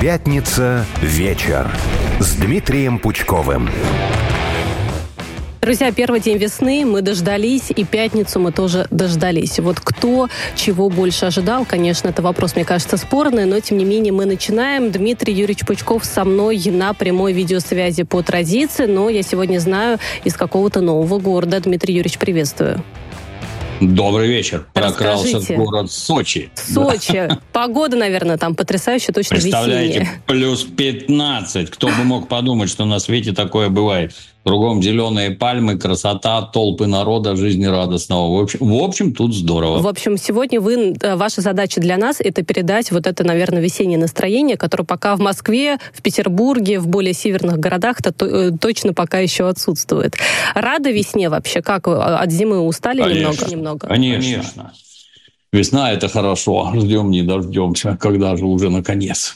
Пятница вечер с Дмитрием Пучковым. Друзья, первый день весны мы дождались, и пятницу мы тоже дождались. Вот кто чего больше ожидал, конечно, это вопрос, мне кажется, спорный, но тем не менее мы начинаем. Дмитрий Юрьевич Пучков со мной на прямой видеосвязи по традиции, но я сегодня знаю из какого-то нового города. Дмитрий Юрьевич, приветствую. Добрый вечер. Прокрался в город Сочи. Сочи. Да. Погода, наверное, там потрясающая, точно Представляете, весенняя. плюс 15. Кто бы мог подумать, что на свете такое бывает. Кругом зеленые пальмы, красота, толпы народа жизнерадостного. В общем, в общем, тут здорово. В общем, сегодня вы, э, ваша задача для нас это передать вот это, наверное, весеннее настроение, которое пока в Москве, в Петербурге, в более северных городах-то э, точно пока еще отсутствует. Рада весне вообще? Как от зимы устали конечно, немного? немного? Конечно. Весна – это хорошо. Ждем, не дождемся. Когда же уже наконец?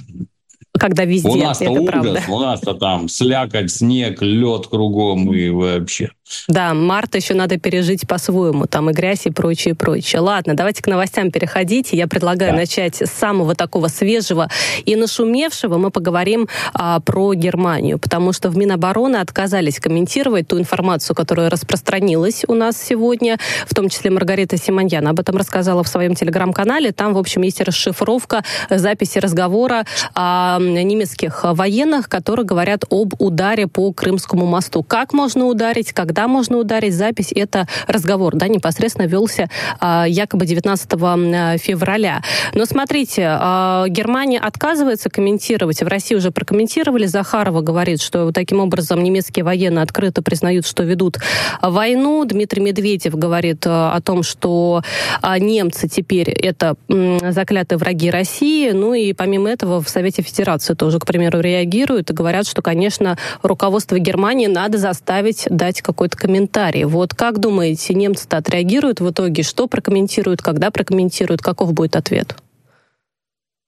Когда везде. У нас-то ужас, правда. у нас-то там слякоть, снег, лед кругом и вообще. Да, март еще надо пережить по-своему, там и грязь и прочее, прочее. Ладно, давайте к новостям переходить. Я предлагаю да. начать с самого такого свежего и нашумевшего. Мы поговорим а, про Германию, потому что в Минобороны отказались комментировать ту информацию, которая распространилась у нас сегодня, в том числе Маргарита Симоньян об этом рассказала в своем телеграм-канале. Там, в общем, есть расшифровка записи разговора а, немецких военных, которые говорят об ударе по Крымскому мосту. Как можно ударить, когда можно ударить, запись — это разговор, да, непосредственно велся а, якобы 19 февраля. Но смотрите, Германия отказывается комментировать, в России уже прокомментировали, Захарова говорит, что таким образом немецкие военные открыто признают, что ведут войну. Дмитрий Медведев говорит о том, что немцы теперь это заклятые враги России. Ну и помимо этого в Совете Федерации Федерация тоже, к примеру, реагируют и говорят, что, конечно, руководство Германии надо заставить дать какой-то комментарий. Вот как думаете, немцы-то отреагируют в итоге? Что прокомментируют, когда прокомментируют? Каков будет ответ?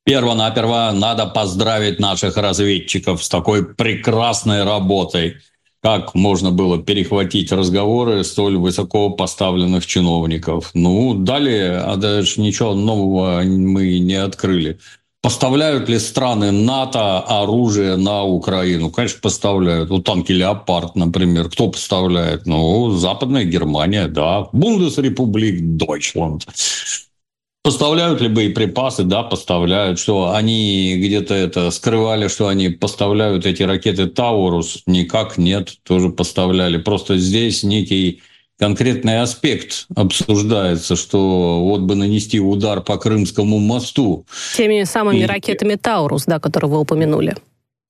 Перво-наперво надо поздравить наших разведчиков с такой прекрасной работой. Как можно было перехватить разговоры столь высоко поставленных чиновников? Ну, далее, а даже ничего нового мы не открыли. Поставляют ли страны НАТО оружие на Украину? Конечно, поставляют. Ну, танки «Леопард», например. Кто поставляет? Ну, Западная Германия, да. Бундесрепублик Дойчланд. Поставляют ли боеприпасы? Да, поставляют. Что они где-то это скрывали, что они поставляют эти ракеты «Таурус»? Никак нет, тоже поставляли. Просто здесь некий конкретный аспект обсуждается, что вот бы нанести удар по Крымскому мосту. Теми самыми и... ракетами «Таурус», да, которые вы упомянули.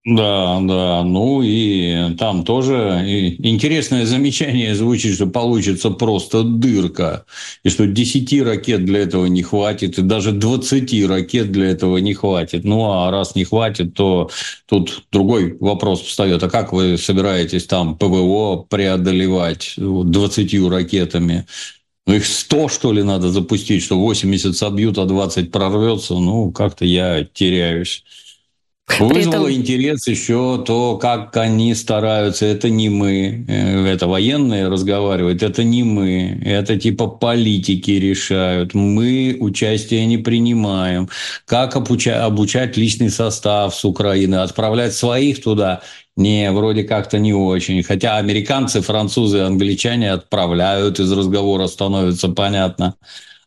Да, да. Ну и там тоже интересное замечание звучит, что получится просто дырка. И что 10 ракет для этого не хватит, и даже 20 ракет для этого не хватит. Ну а раз не хватит, то тут другой вопрос встает. А как вы собираетесь там ПВО преодолевать 20 ракетами? Ну, их 100, что ли, надо запустить, что 80 собьют, а 20 прорвется. Ну, как-то я теряюсь. Вызвало этом... интерес еще то, как они стараются. Это не мы, э, это военные разговаривают, это не мы, это типа политики решают. Мы участие не принимаем. Как обучать, обучать личный состав с Украины, отправлять своих туда? Не, вроде как-то не очень. Хотя американцы, французы, англичане отправляют, из разговора становится понятно.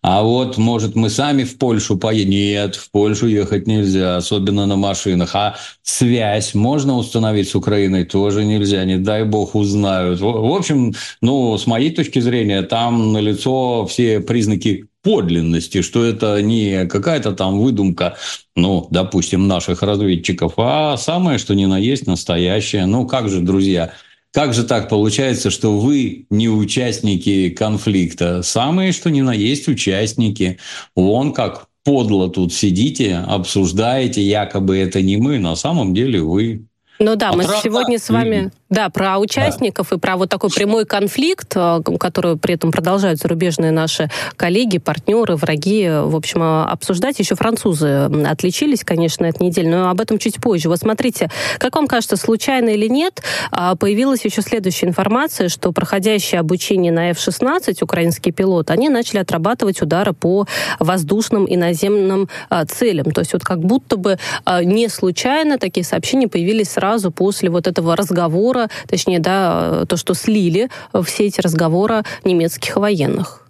А вот, может, мы сами в Польшу поедем? Нет, в Польшу ехать нельзя, особенно на машинах. А связь можно установить с Украиной? Тоже нельзя, не дай бог узнают. В общем, ну, с моей точки зрения, там налицо все признаки подлинности, что это не какая-то там выдумка, ну, допустим, наших разведчиков, а самое, что ни на есть настоящее. Ну, как же, друзья, как же так получается, что вы не участники конфликта? Самые, что ни на есть участники. Вон как подло тут сидите, обсуждаете, якобы это не мы, на самом деле вы. Ну да, а мы правда? сегодня с вами, да, про участников да. и про вот такой прямой конфликт, э, который при этом продолжают зарубежные наши коллеги, партнеры, враги, в общем, э, обсуждать. Еще французы отличились, конечно, этой неделе, но об этом чуть позже. Вот смотрите, как вам кажется, случайно или нет, а, появилась еще следующая информация, что проходящие обучение на F-16 украинские пилоты, они начали отрабатывать удары по воздушным и наземным а, целям. То есть вот как будто бы а, не случайно такие сообщения появились сразу сразу после вот этого разговора, точнее, да, то, что слили все эти разговоры немецких военных.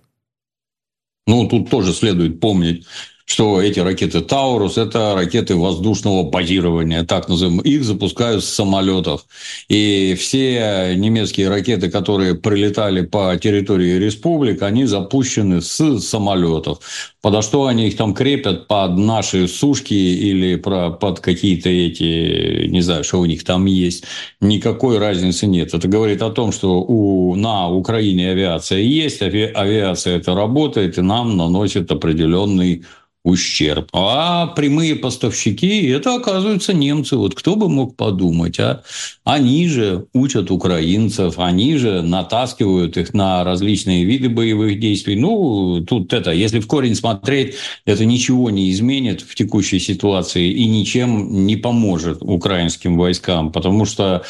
Ну, тут тоже следует помнить, что эти ракеты «Таурус» – это ракеты воздушного базирования, так называемые. Их запускают с самолетов. И все немецкие ракеты, которые прилетали по территории республик, они запущены с самолетов. Подо что они их там крепят? Под наши сушки или под какие-то эти, не знаю, что у них там есть. Никакой разницы нет. Это говорит о том, что у, на Украине авиация есть, авиация это работает, и нам наносит определенный ущерб. А прямые поставщики – это, оказывается, немцы. Вот кто бы мог подумать, а? Они же учат украинцев, они же натаскивают их на различные виды боевых действий. Ну, тут это, если в корень смотреть, это ничего не изменит в текущей ситуации и ничем не поможет украинским войскам, потому что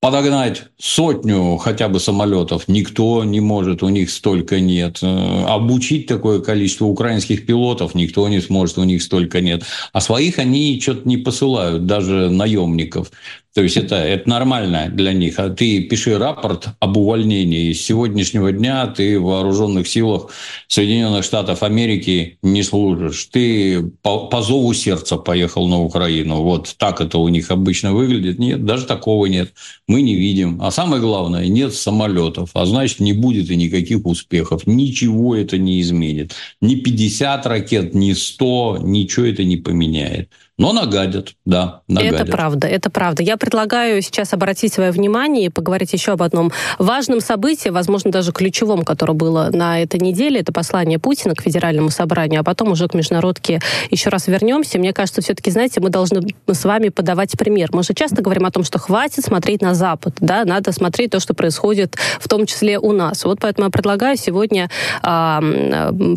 подогнать сотню хотя бы самолетов никто не может, у них столько нет. Э, обучить такое количество украинских пилотов никто не сможет, у них столько нет. А своих они что-то не посылают, даже наемников. То есть это, это нормально для них. А ты пиши рапорт об увольнении. С сегодняшнего дня ты в вооруженных силах Соединенных Штатов Америки не служишь. Ты по, по зову сердца поехал на Украину. Вот так это у них обычно выглядит. Нет, даже такого нет. Мы не видим. А самое главное, нет самолетов. А значит, не будет и никаких успехов. Ничего это не изменит. Ни 50 ракет, ни 100, ничего это не поменяет. Но нагадят, да, нагадят. Это правда, это правда. Я предлагаю сейчас обратить свое внимание и поговорить еще об одном важном событии, возможно, даже ключевом, которое было на этой неделе. Это послание Путина к Федеральному собранию, а потом уже к международке еще раз вернемся. Мне кажется, все-таки, знаете, мы должны с вами подавать пример. Мы же часто говорим о том, что хватит смотреть на Запад, да, надо смотреть то, что происходит в том числе у нас. Вот поэтому я предлагаю сегодня а,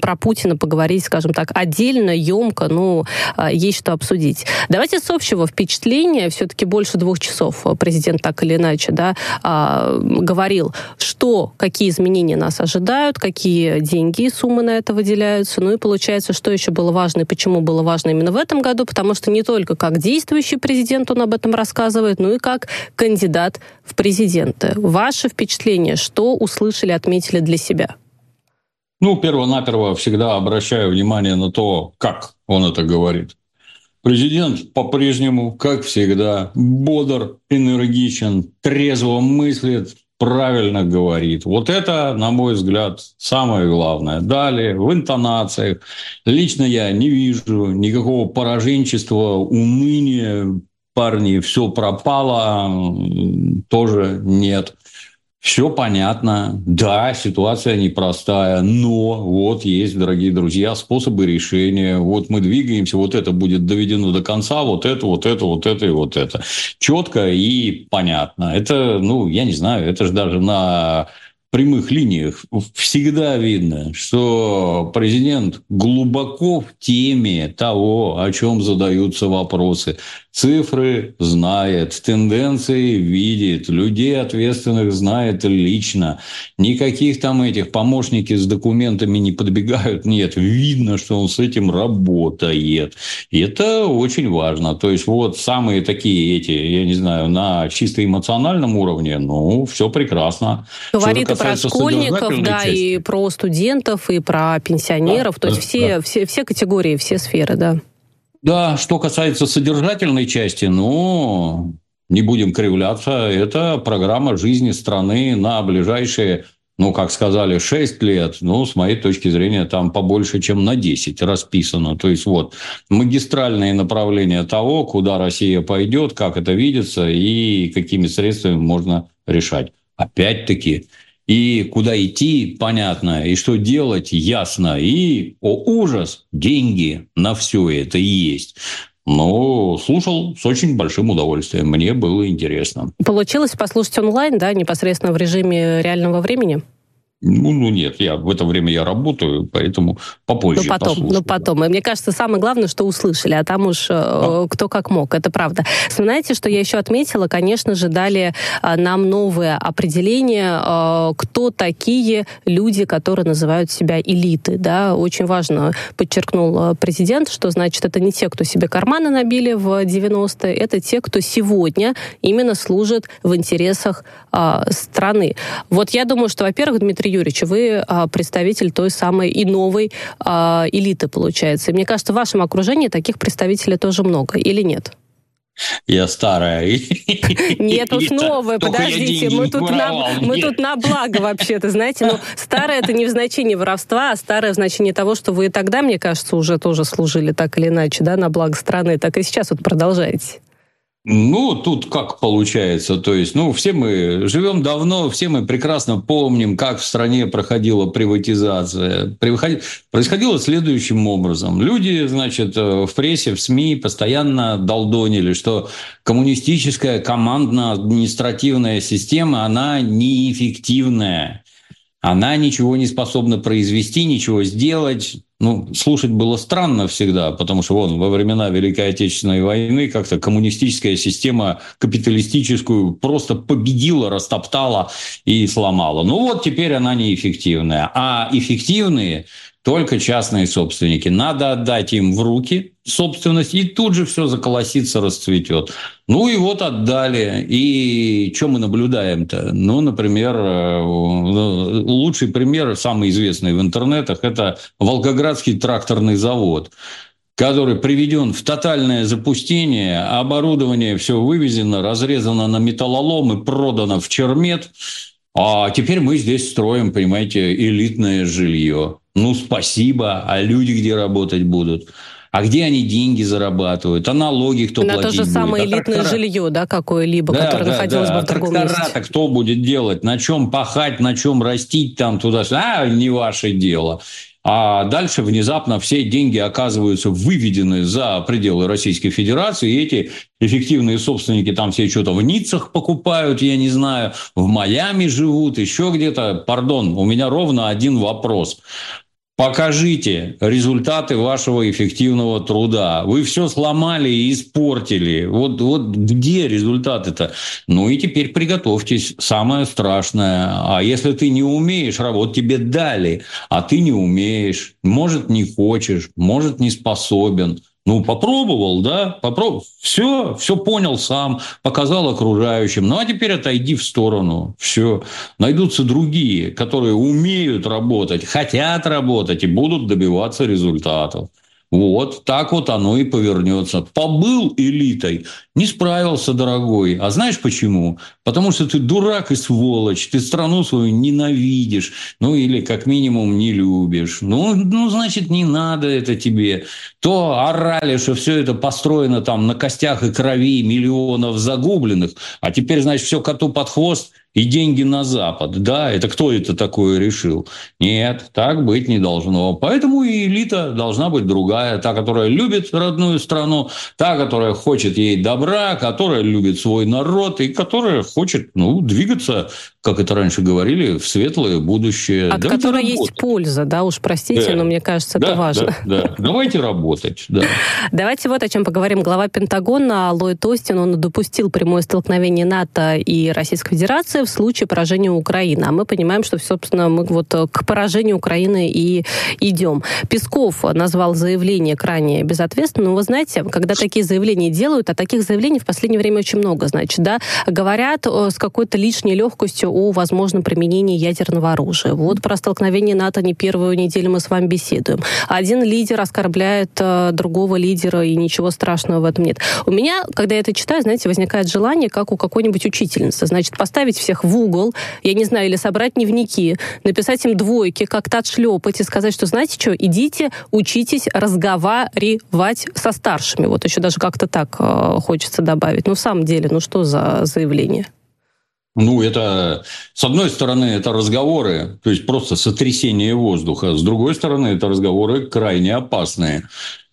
про Путина поговорить, скажем так, отдельно, емко, ну, а, есть что обсудить обсудить. Давайте с общего впечатления, все-таки больше двух часов президент так или иначе да, а, говорил, что, какие изменения нас ожидают, какие деньги и суммы на это выделяются. Ну и получается, что еще было важно и почему было важно именно в этом году, потому что не только как действующий президент он об этом рассказывает, но и как кандидат в президенты. Ваше впечатление, что услышали, отметили для себя? Ну, перво-наперво всегда обращаю внимание на то, как он это говорит. Президент по-прежнему, как всегда, бодр, энергичен, трезво мыслит, правильно говорит. Вот это, на мой взгляд, самое главное. Далее, в интонациях. Лично я не вижу никакого пораженчества, уныния. Парни, все пропало, тоже нет. Все понятно. Да, ситуация непростая, но вот есть, дорогие друзья, способы решения. Вот мы двигаемся, вот это будет доведено до конца, вот это, вот это, вот это и вот это. Четко и понятно. Это, ну, я не знаю, это же даже на прямых линиях всегда видно, что президент глубоко в теме того, о чем задаются вопросы. Цифры знает, тенденции видит, людей ответственных знает лично. Никаких там этих помощники с документами не подбегают. Нет, видно, что он с этим работает. И это очень важно. То есть, вот самые такие эти, я не знаю, на чисто эмоциональном уровне, ну, все прекрасно. Говорит про школьников, да, части. и про студентов, и про пенсионеров. Да, то есть, да, все, да. все, все категории, все сферы, да. Да, что касается содержательной части, ну, не будем кривляться, это программа жизни страны на ближайшие, ну, как сказали, 6 лет, ну, с моей точки зрения, там побольше, чем на 10 расписано. То есть, вот, магистральные направления того, куда Россия пойдет, как это видится и какими средствами можно решать. Опять-таки, и куда идти, понятно, и что делать, ясно. И, о ужас, деньги на все это есть. Но слушал с очень большим удовольствием. Мне было интересно. Получилось послушать онлайн, да, непосредственно в режиме реального времени? Ну, ну нет, я в это время я работаю, поэтому попозже. Ну потом, послушаю, ну потом. Да. И мне кажется, самое главное, что услышали, а там уж а? кто как мог, это правда. Знаете, что я еще отметила? Конечно же, дали а, нам новое определение, а, кто такие люди, которые называют себя элиты. Да? Очень важно, подчеркнул президент, что значит это не те, кто себе карманы набили в 90-е, это те, кто сегодня именно служит в интересах а, страны. Вот я думаю, что, во-первых, Дмитрий Юрьевич, вы а, представитель той самой и новой а, элиты, получается. И мне кажется, в вашем окружении таких представителей тоже много, или нет? Я старая. Нет, уж новая, подождите, мы тут, на, мы тут на благо вообще-то, знаете, ну, старая это не в значении воровства, а старая в значении того, что вы тогда, мне кажется, уже тоже служили так или иначе, да, на благо страны, так и сейчас вот продолжаете. Ну, тут как получается, то есть, ну, все мы живем давно, все мы прекрасно помним, как в стране проходила приватизация. Происходило следующим образом. Люди, значит, э, в прессе, в СМИ постоянно долдонили, что коммунистическая командно-административная система, она неэффективная она ничего не способна произвести, ничего сделать. Ну, слушать было странно всегда, потому что вон во времена Великой Отечественной войны как-то коммунистическая система капиталистическую просто победила, растоптала и сломала. Ну вот теперь она неэффективная. А эффективные только частные собственники. Надо отдать им в руки собственность, и тут же все заколосится, расцветет. Ну и вот отдали. И что мы наблюдаем-то? Ну, например, э, лучший пример, самый известный в интернетах, это Волгоградский тракторный завод который приведен в тотальное запустение, оборудование все вывезено, разрезано на металлолом и продано в чермет. А теперь мы здесь строим, понимаете, элитное жилье. Ну, спасибо, а люди где работать будут? А где они деньги зарабатывают? А налоги кто На платить то же будет? самое а элитное трактора... жилье, да, какое-либо, да, которое да, находилось да. бы в другом а месте. кто будет делать? На чем пахать, на чем растить там туда-сюда? А, не ваше дело. А дальше внезапно все деньги оказываются выведены за пределы Российской Федерации, и эти эффективные собственники там все что-то в Ниццах покупают, я не знаю, в Майами живут, еще где-то. Пардон, у меня ровно один вопрос. Покажите результаты вашего эффективного труда. Вы все сломали и испортили. Вот, вот где результаты-то? Ну и теперь приготовьтесь. Самое страшное. А если ты не умеешь работать, тебе дали, а ты не умеешь, может, не хочешь, может, не способен – ну, попробовал, да, попробовал. Все, все понял сам, показал окружающим. Ну, а теперь отойди в сторону. Все. Найдутся другие, которые умеют работать, хотят работать и будут добиваться результатов. Вот так вот оно и повернется. Побыл элитой, не справился, дорогой. А знаешь почему? Потому что ты дурак и сволочь, ты страну свою ненавидишь, ну или как минимум не любишь. Ну, ну значит, не надо это тебе. То орали, что все это построено там на костях и крови миллионов загубленных, а теперь, значит, все коту под хвост – и деньги на Запад. Да, это кто это такое решил? Нет, так быть не должно. Поэтому и элита должна быть другая. Та, которая любит родную страну, та, которая хочет ей добра, которая любит свой народ и которая хочет ну, двигаться как это раньше говорили, в светлое будущее. От Давайте которой работать. есть польза, да, уж простите, да. но мне кажется, да, это важно. Да, да. Давайте работать, да. Давайте вот о чем поговорим. Глава Пентагона Ллойд Остин, он допустил прямое столкновение НАТО и Российской Федерации в случае поражения Украины. А мы понимаем, что, собственно, мы вот к поражению Украины и идем. Песков назвал заявление крайне безответственным. Но вы знаете, когда такие заявления делают, а таких заявлений в последнее время очень много, значит, да, говорят э, с какой-то лишней легкостью о возможном применении ядерного оружия. Вот про столкновение НАТО не первую неделю мы с вами беседуем. Один лидер оскорбляет э, другого лидера, и ничего страшного в этом нет. У меня, когда я это читаю, знаете, возникает желание, как у какой-нибудь учительницы, значит, поставить всех в угол, я не знаю, или собрать дневники, написать им двойки, как-то отшлепать и сказать, что, знаете что, идите, учитесь разговаривать со старшими. Вот еще даже как-то так э, хочется добавить. Ну, в самом деле, ну что за заявление? Ну, это, с одной стороны, это разговоры, то есть просто сотрясение воздуха. С другой стороны, это разговоры крайне опасные.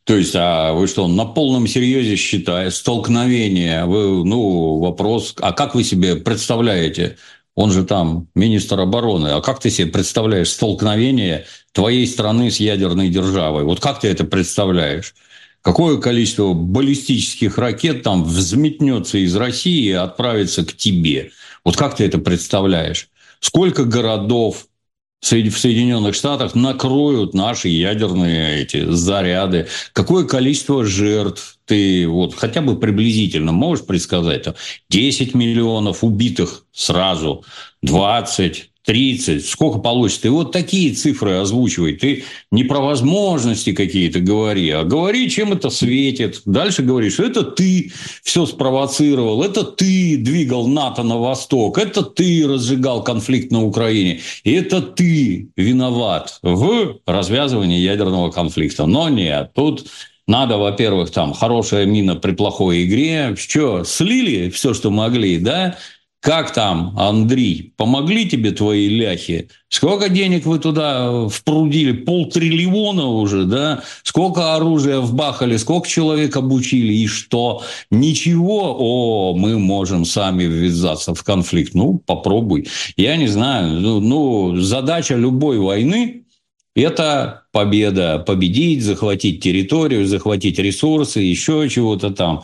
То есть, а вы что, на полном серьезе считаете столкновение? Вы, ну, вопрос, а как вы себе представляете? Он же там министр обороны. А как ты себе представляешь столкновение твоей страны с ядерной державой? Вот как ты это представляешь? Какое количество баллистических ракет там взметнется из России и отправится к тебе? Вот как ты это представляешь? Сколько городов, в Соединенных Штатах накроют наши ядерные эти заряды. Какое количество жертв ты вот хотя бы приблизительно можешь предсказать? Там 10 миллионов убитых сразу, 20, 30, сколько получится. И вот такие цифры озвучивай. Ты не про возможности какие-то говори, а говори, чем это светит. Дальше говоришь, что это ты все спровоцировал, это ты двигал НАТО на восток, это ты разжигал конфликт на Украине, и это ты виноват в развязывании ядерного конфликта. Но нет, тут надо, во-первых, там хорошая мина при плохой игре. Что, слили все, что могли, да? Как там, Андрей, помогли тебе твои ляхи? Сколько денег вы туда впрудили? Полтриллиона уже, да? Сколько оружия вбахали? Сколько человек обучили? И что? Ничего? О, мы можем сами ввязаться в конфликт. Ну, попробуй. Я не знаю. Ну, ну задача любой войны – это победа. Победить, захватить территорию, захватить ресурсы, еще чего-то там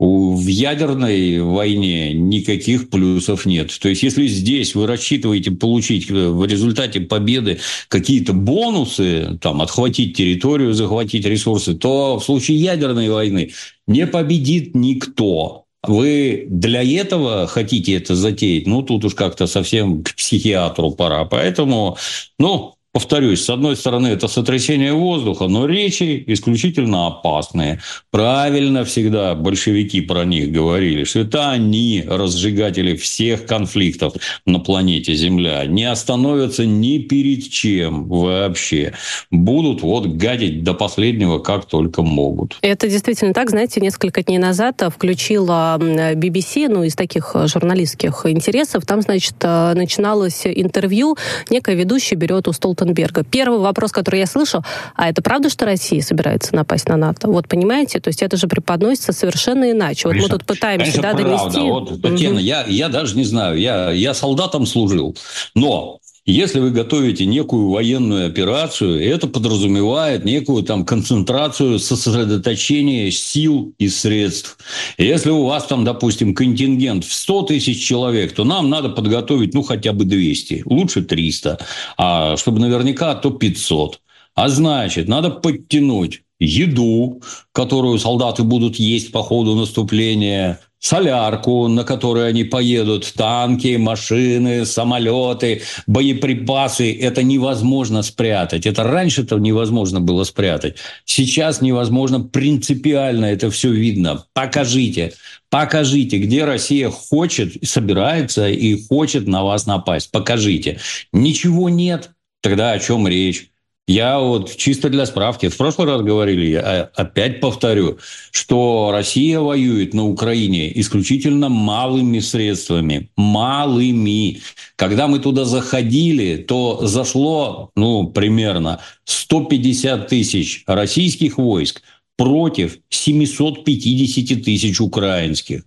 в ядерной войне никаких плюсов нет. То есть, если здесь вы рассчитываете получить в результате победы какие-то бонусы, там, отхватить территорию, захватить ресурсы, то в случае ядерной войны не победит никто. Вы для этого хотите это затеять? Ну, тут уж как-то совсем к психиатру пора. Поэтому, ну, Повторюсь, с одной стороны, это сотрясение воздуха, но речи исключительно опасные. Правильно всегда большевики про них говорили, что это они разжигатели всех конфликтов на планете Земля. Не остановятся ни перед чем вообще. Будут вот гадить до последнего, как только могут. Это действительно так. Знаете, несколько дней назад включила BBC, ну, из таких журналистских интересов. Там, значит, начиналось интервью. Некая ведущая берет у стол Столтенберга. Первый вопрос, который я слышу, а это правда, что Россия собирается напасть на НАТО? Вот понимаете, то есть это же преподносится совершенно иначе. Вот конечно, мы тут пытаемся да, донести. Вот, Татьяна, угу. я, я даже не знаю, я, я солдатом служил, но если вы готовите некую военную операцию, это подразумевает некую там концентрацию, сосредоточение сил и средств. Если у вас там, допустим, контингент в 100 тысяч человек, то нам надо подготовить, ну, хотя бы 200, лучше 300, а чтобы наверняка, то 500. А значит, надо подтянуть еду, которую солдаты будут есть по ходу наступления, солярку, на которой они поедут, танки, машины, самолеты, боеприпасы. Это невозможно спрятать. Это раньше-то невозможно было спрятать. Сейчас невозможно принципиально это все видно. Покажите, покажите, где Россия хочет, собирается и хочет на вас напасть. Покажите. Ничего нет. Тогда о чем речь? Я вот чисто для справки, в прошлый раз говорили, я опять повторю, что Россия воюет на Украине исключительно малыми средствами. Малыми. Когда мы туда заходили, то зашло, ну, примерно 150 тысяч российских войск против 750 тысяч украинских.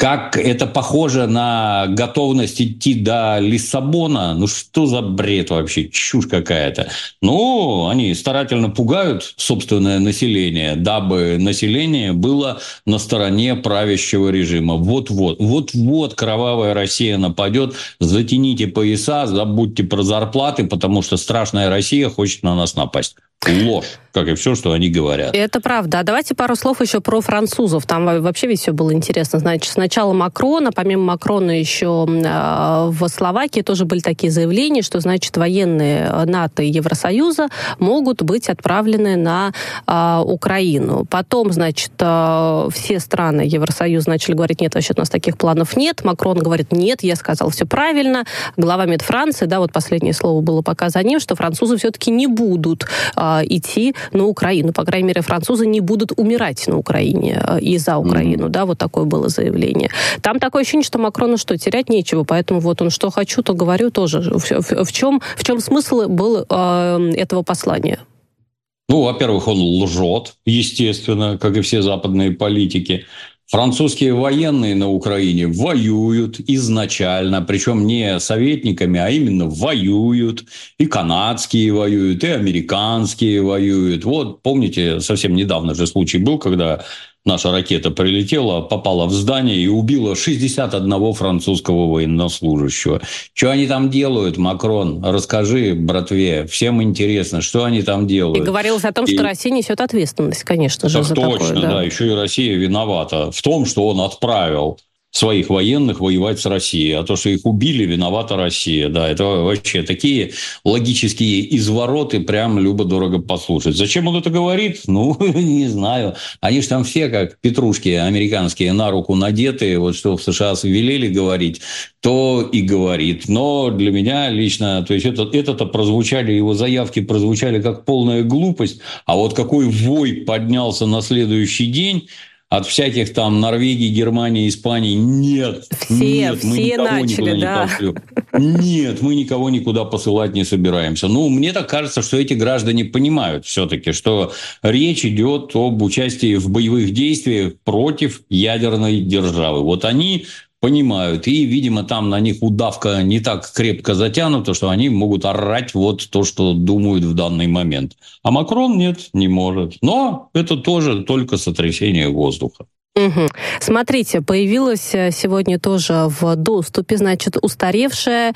Как это похоже на готовность идти до Лиссабона? Ну что за бред вообще? Чушь какая-то. Ну, они старательно пугают собственное население, дабы население было на стороне правящего режима. Вот-вот, вот-вот кровавая Россия нападет. Затяните пояса, забудьте про зарплаты, потому что страшная Россия хочет на нас напасть ложь, как и все, что они говорят. Это правда. А давайте пару слов еще про французов. Там вообще ведь все было интересно. Значит, сначала Макрона, помимо Макрона еще э, в Словакии тоже были такие заявления, что, значит, военные НАТО и Евросоюза могут быть отправлены на э, Украину. Потом, значит, э, все страны Евросоюза начали говорить, нет, вообще у нас таких планов нет. Макрон говорит, нет, я сказал все правильно. Глава МИД Франции, да, вот последнее слово было пока за ним, что французы все-таки не будут идти на Украину. По крайней мере, французы не будут умирать на Украине и за Украину. Mm-hmm. Да, вот такое было заявление. Там такое ощущение, что Макрону что, терять нечего, поэтому вот он что хочу, то говорю тоже. В, в, в, чем, в чем смысл был э, этого послания? Ну, во-первых, он лжет, естественно, как и все западные политики. Французские военные на Украине воюют изначально, причем не советниками, а именно воюют. И канадские воюют, и американские воюют. Вот, помните, совсем недавно же случай был, когда наша ракета прилетела, попала в здание и убила 61 французского военнослужащего. Что они там делают, Макрон? Расскажи, братве, всем интересно, что они там делают. И говорилось о том, и... что Россия несет ответственность, конечно же, так за точно, такое. Да. да, еще и Россия виновата в том, что он отправил своих военных воевать с Россией. А то, что их убили, виновата Россия. Да, это вообще такие логические извороты, прям любо-дорого послушать. Зачем он это говорит? Ну, не знаю. Они же там все, как петрушки американские, на руку надеты. Вот что в США велели говорить, то и говорит. Но для меня лично, то есть это, это-то прозвучали, его заявки прозвучали как полная глупость. А вот какой вой поднялся на следующий день, от всяких там Норвегии, Германии, Испании. Нет, все, нет, мы никого начали, никуда да. не пошлем. Нет, мы никого никуда посылать не собираемся. Ну, мне так кажется, что эти граждане понимают все-таки, что речь идет об участии в боевых действиях против ядерной державы. Вот они понимают. И, видимо, там на них удавка не так крепко затянута, что они могут орать вот то, что думают в данный момент. А Макрон нет, не может. Но это тоже только сотрясение воздуха. Угу. Смотрите, появилась э, сегодня тоже в доступе, значит, устаревшая,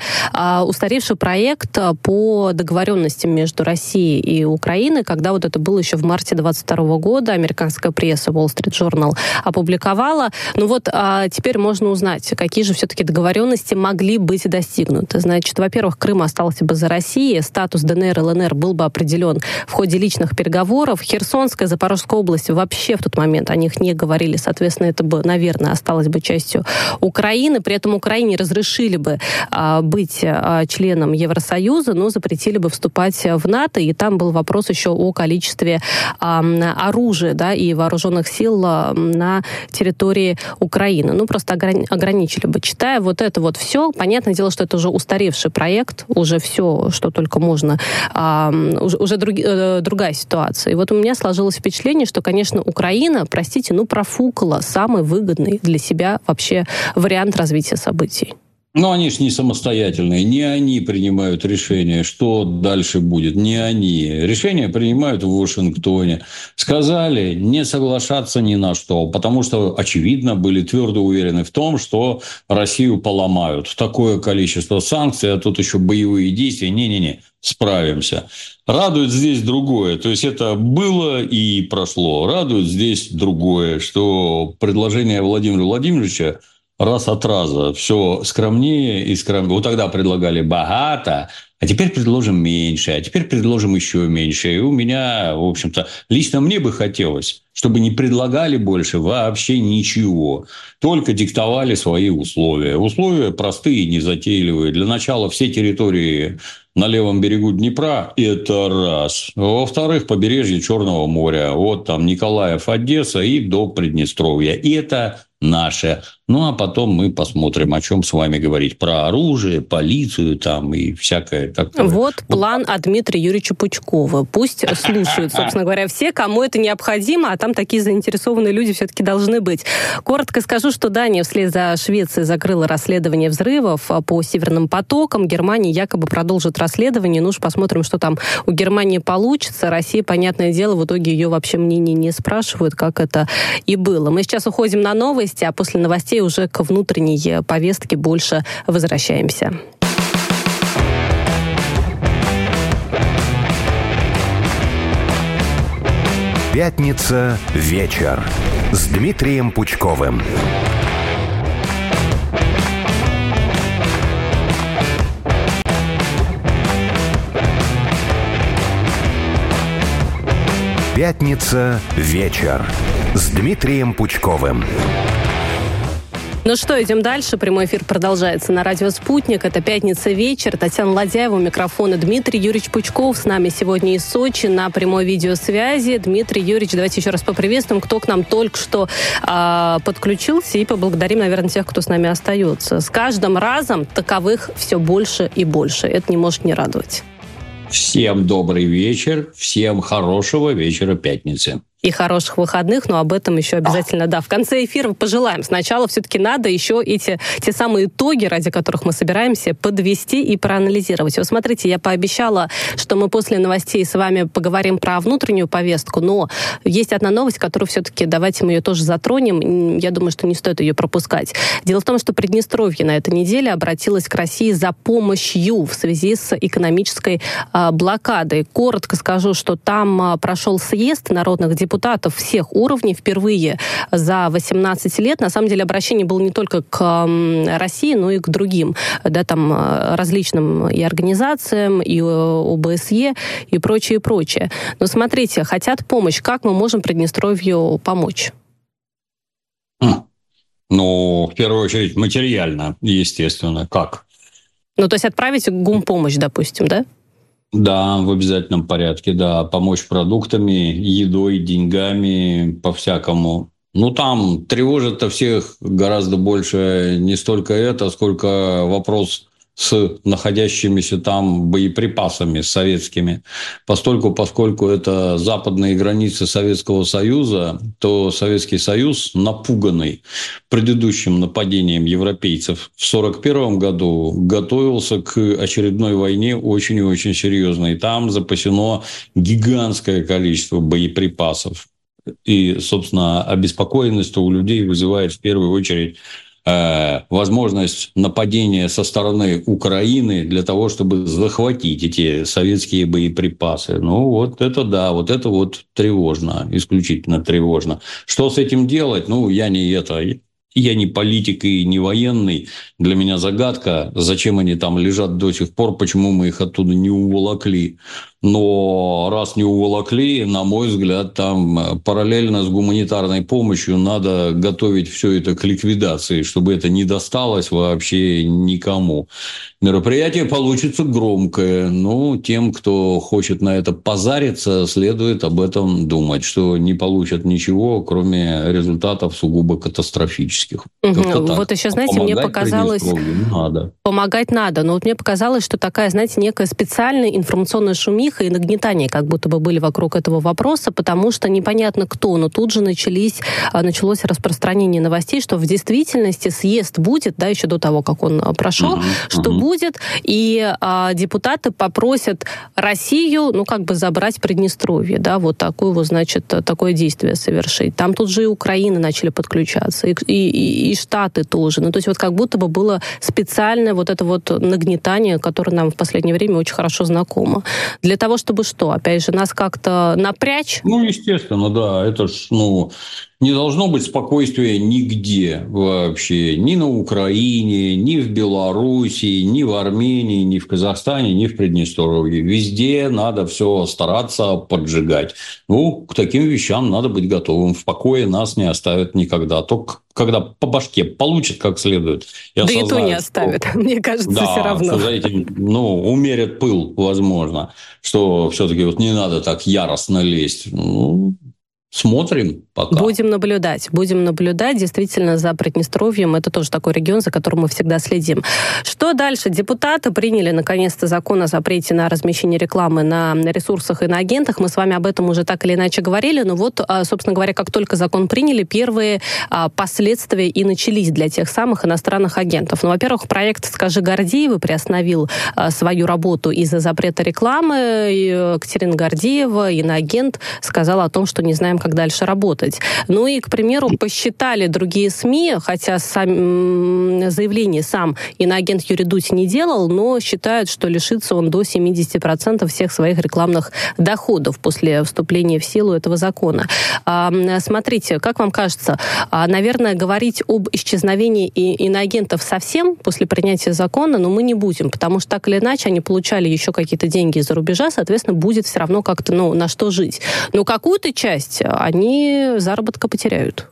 устаревший проект э, по договоренностям между Россией и Украиной, когда вот это было еще в марте 22 года, американская пресса Wall Street Journal опубликовала. Ну вот uh, теперь можно узнать, какие же все-таки договоренности могли быть достигнуты. Значит, во-первых, Крым остался бы за Россией, статус ДНР и ЛНР был бы определен в ходе личных переговоров. Херсонская, Запорожская область вообще в тот момент о них не говорили соответственно, это бы, наверное, осталось бы частью Украины. При этом Украине разрешили бы а, быть а, членом Евросоюза, но запретили бы вступать в НАТО. И там был вопрос еще о количестве а, оружия да, и вооруженных сил на территории Украины. Ну, просто ограни- ограничили бы. Читая вот это вот все, понятное дело, что это уже устаревший проект, уже все, что только можно, уже, друг, э, другая ситуация. И вот у меня сложилось впечатление, что, конечно, Украина, простите, ну, профук около самый выгодный для себя вообще вариант развития событий. Но они же не самостоятельные, не они принимают решение, что дальше будет, не они. Решения принимают в Вашингтоне. Сказали не соглашаться ни на что, потому что, очевидно, были твердо уверены в том, что Россию поломают. Такое количество санкций, а тут еще боевые действия. Не-не-не, справимся. Радует здесь другое. То есть это было и прошло. Радует здесь другое, что предложение Владимира Владимировича раз от раза все скромнее и скромнее. Вот тогда предлагали богато, а теперь предложим меньше, а теперь предложим еще меньше. И у меня, в общем-то, лично мне бы хотелось, чтобы не предлагали больше вообще ничего, только диктовали свои условия. Условия простые, незатейливые. Для начала все территории на левом берегу Днепра – это раз. Во-вторых, побережье Черного моря. Вот там Николаев, Одесса и до Приднестровья. И это наше. Ну, а потом мы посмотрим, о чем с вами говорить. Про оружие, полицию там и всякое такое. Вот план от Дмитрия Юрьевича Пучкова. Пусть слушают, собственно говоря, все, кому это необходимо, а там такие заинтересованные люди все-таки должны быть. Коротко скажу, что Дания вслед за Швецией закрыла расследование взрывов по Северным потокам. Германия якобы продолжит расследование. Ну уж посмотрим, что там у Германии получится. Россия, понятное дело, в итоге ее вообще мнение не спрашивают, как это и было. Мы сейчас уходим на новости, а после новостей новостей уже к внутренней повестке больше возвращаемся. Пятница вечер с Дмитрием Пучковым. Пятница вечер с Дмитрием Пучковым. Ну что, идем дальше. Прямой эфир продолжается на радио «Спутник». Это пятница вечер. Татьяна Ладяева, микрофон и Дмитрий Юрьевич Пучков. С нами сегодня из Сочи на прямой видеосвязи. Дмитрий Юрьевич, давайте еще раз поприветствуем, кто к нам только что э, подключился. И поблагодарим, наверное, тех, кто с нами остается. С каждым разом таковых все больше и больше. Это не может не радовать. Всем добрый вечер, всем хорошего вечера пятницы и хороших выходных, но об этом еще обязательно, да, в конце эфира пожелаем. Сначала все-таки надо еще эти те самые итоги, ради которых мы собираемся, подвести и проанализировать. Вот смотрите, я пообещала, что мы после новостей с вами поговорим про внутреннюю повестку, но есть одна новость, которую все-таки давайте мы ее тоже затронем. Я думаю, что не стоит ее пропускать. Дело в том, что Приднестровье на этой неделе обратилось к России за помощью в связи с экономической а, блокадой. Коротко скажу, что там а, прошел съезд народных депутатов депутатов всех уровней впервые за 18 лет. На самом деле обращение было не только к России, но и к другим, да, там э, различным и организациям, и ОБСЕ, и прочее, и прочее. Но смотрите, хотят помощь. Как мы можем Приднестровью помочь? Хм. Ну, в первую очередь, материально, естественно. Как? Ну, то есть отправить гумпомощь, допустим, да? Да, в обязательном порядке, да. Помочь продуктами, едой, деньгами, по-всякому. Ну, там тревожит-то всех гораздо больше не столько это, сколько вопрос с находящимися там боеприпасами советскими. Постольку, поскольку это западные границы Советского Союза, то Советский Союз, напуганный предыдущим нападением европейцев в 1941 году, готовился к очередной войне очень и очень серьезной. И там запасено гигантское количество боеприпасов. И, собственно, обеспокоенность у людей вызывает в первую очередь Э, возможность нападения со стороны Украины для того, чтобы захватить эти советские боеприпасы. Ну, вот это да, вот это вот тревожно, исключительно тревожно. Что с этим делать? Ну, я не это, я не политик и не военный. Для меня загадка, зачем они там лежат до сих пор, почему мы их оттуда не уволокли. Но раз не уволокли, на мой взгляд, там э, параллельно с гуманитарной помощью надо готовить все это к ликвидации, чтобы это не досталось вообще никому. Мероприятие получится громкое, но тем, кто хочет на это позариться, следует об этом думать, что не получат ничего, кроме результатов сугубо катастрофических. Угу. Вот еще, знаете, Помогать мне показалось... Надо. Помогать надо, но вот мне показалось, что такая, знаете, некая специальная информационная шумиха шумиха и нагнетание как будто бы были вокруг этого вопроса, потому что непонятно кто, но тут же начались, а, началось распространение новостей, что в действительности съезд будет, да, еще до того, как он а, прошел, uh-huh, что uh-huh. будет, и а, депутаты попросят Россию, ну, как бы забрать Приднестровье, да, вот такое вот, значит, такое действие совершить. Там тут же и Украина начали подключаться, и, и, и Штаты тоже. Ну, то есть вот как будто бы было специальное вот это вот нагнетание, которое нам в последнее время очень хорошо знакомо. Для того, чтобы что? Опять же, нас как-то напрячь? Ну, естественно, да. Это ж, ну, не должно быть спокойствия нигде вообще. Ни на Украине, ни в Белоруссии, ни в Армении, ни в Казахстане, ни в Приднестровье. Везде надо все стараться поджигать. Ну, к таким вещам надо быть готовым. В покое нас не оставят никогда. Только когда по башке получат как следует. И да и то не оставят, что, мне кажется, да, все равно. Что этим, ну, умерят пыл, возможно, что все-таки вот не надо так яростно лезть. Ну, Смотрим пока. Будем наблюдать. Будем наблюдать действительно за Приднестровьем. Это тоже такой регион, за которым мы всегда следим. Что дальше? Депутаты приняли наконец-то закон о запрете на размещение рекламы на ресурсах и на агентах. Мы с вами об этом уже так или иначе говорили. Но вот, а, собственно говоря, как только закон приняли, первые а, последствия и начались для тех самых иностранных агентов. Ну, во-первых, проект «Скажи Гордеевы» приостановил а, свою работу из-за запрета рекламы. Катерина Гордеева, иноагент, сказала о том, что не знаем, как дальше работать. Ну и, к примеру, посчитали другие СМИ, хотя сам, заявление сам иноагент Юрий Дудь не делал, но считают, что лишится он до 70% всех своих рекламных доходов после вступления в силу этого закона. А, смотрите, как вам кажется, а, наверное, говорить об исчезновении иноагентов совсем после принятия закона, но мы не будем, потому что так или иначе они получали еще какие-то деньги из-за рубежа, соответственно, будет все равно как-то ну, на что жить. Но какую-то часть они заработка потеряют.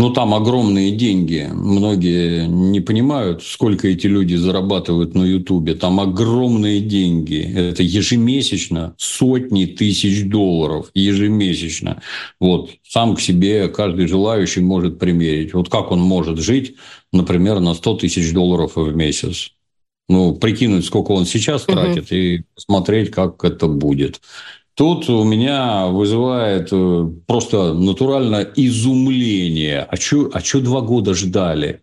Ну, там огромные деньги. Многие не понимают, сколько эти люди зарабатывают на Ютубе. Там огромные деньги. Это ежемесячно сотни тысяч долларов. Ежемесячно. Вот. Сам к себе каждый желающий может примерить. Вот как он может жить, например, на 100 тысяч долларов в месяц. Ну, прикинуть, сколько он сейчас угу. тратит, и посмотреть, как это будет. Тут у меня вызывает э, просто натурально изумление. А что а чё два года ждали?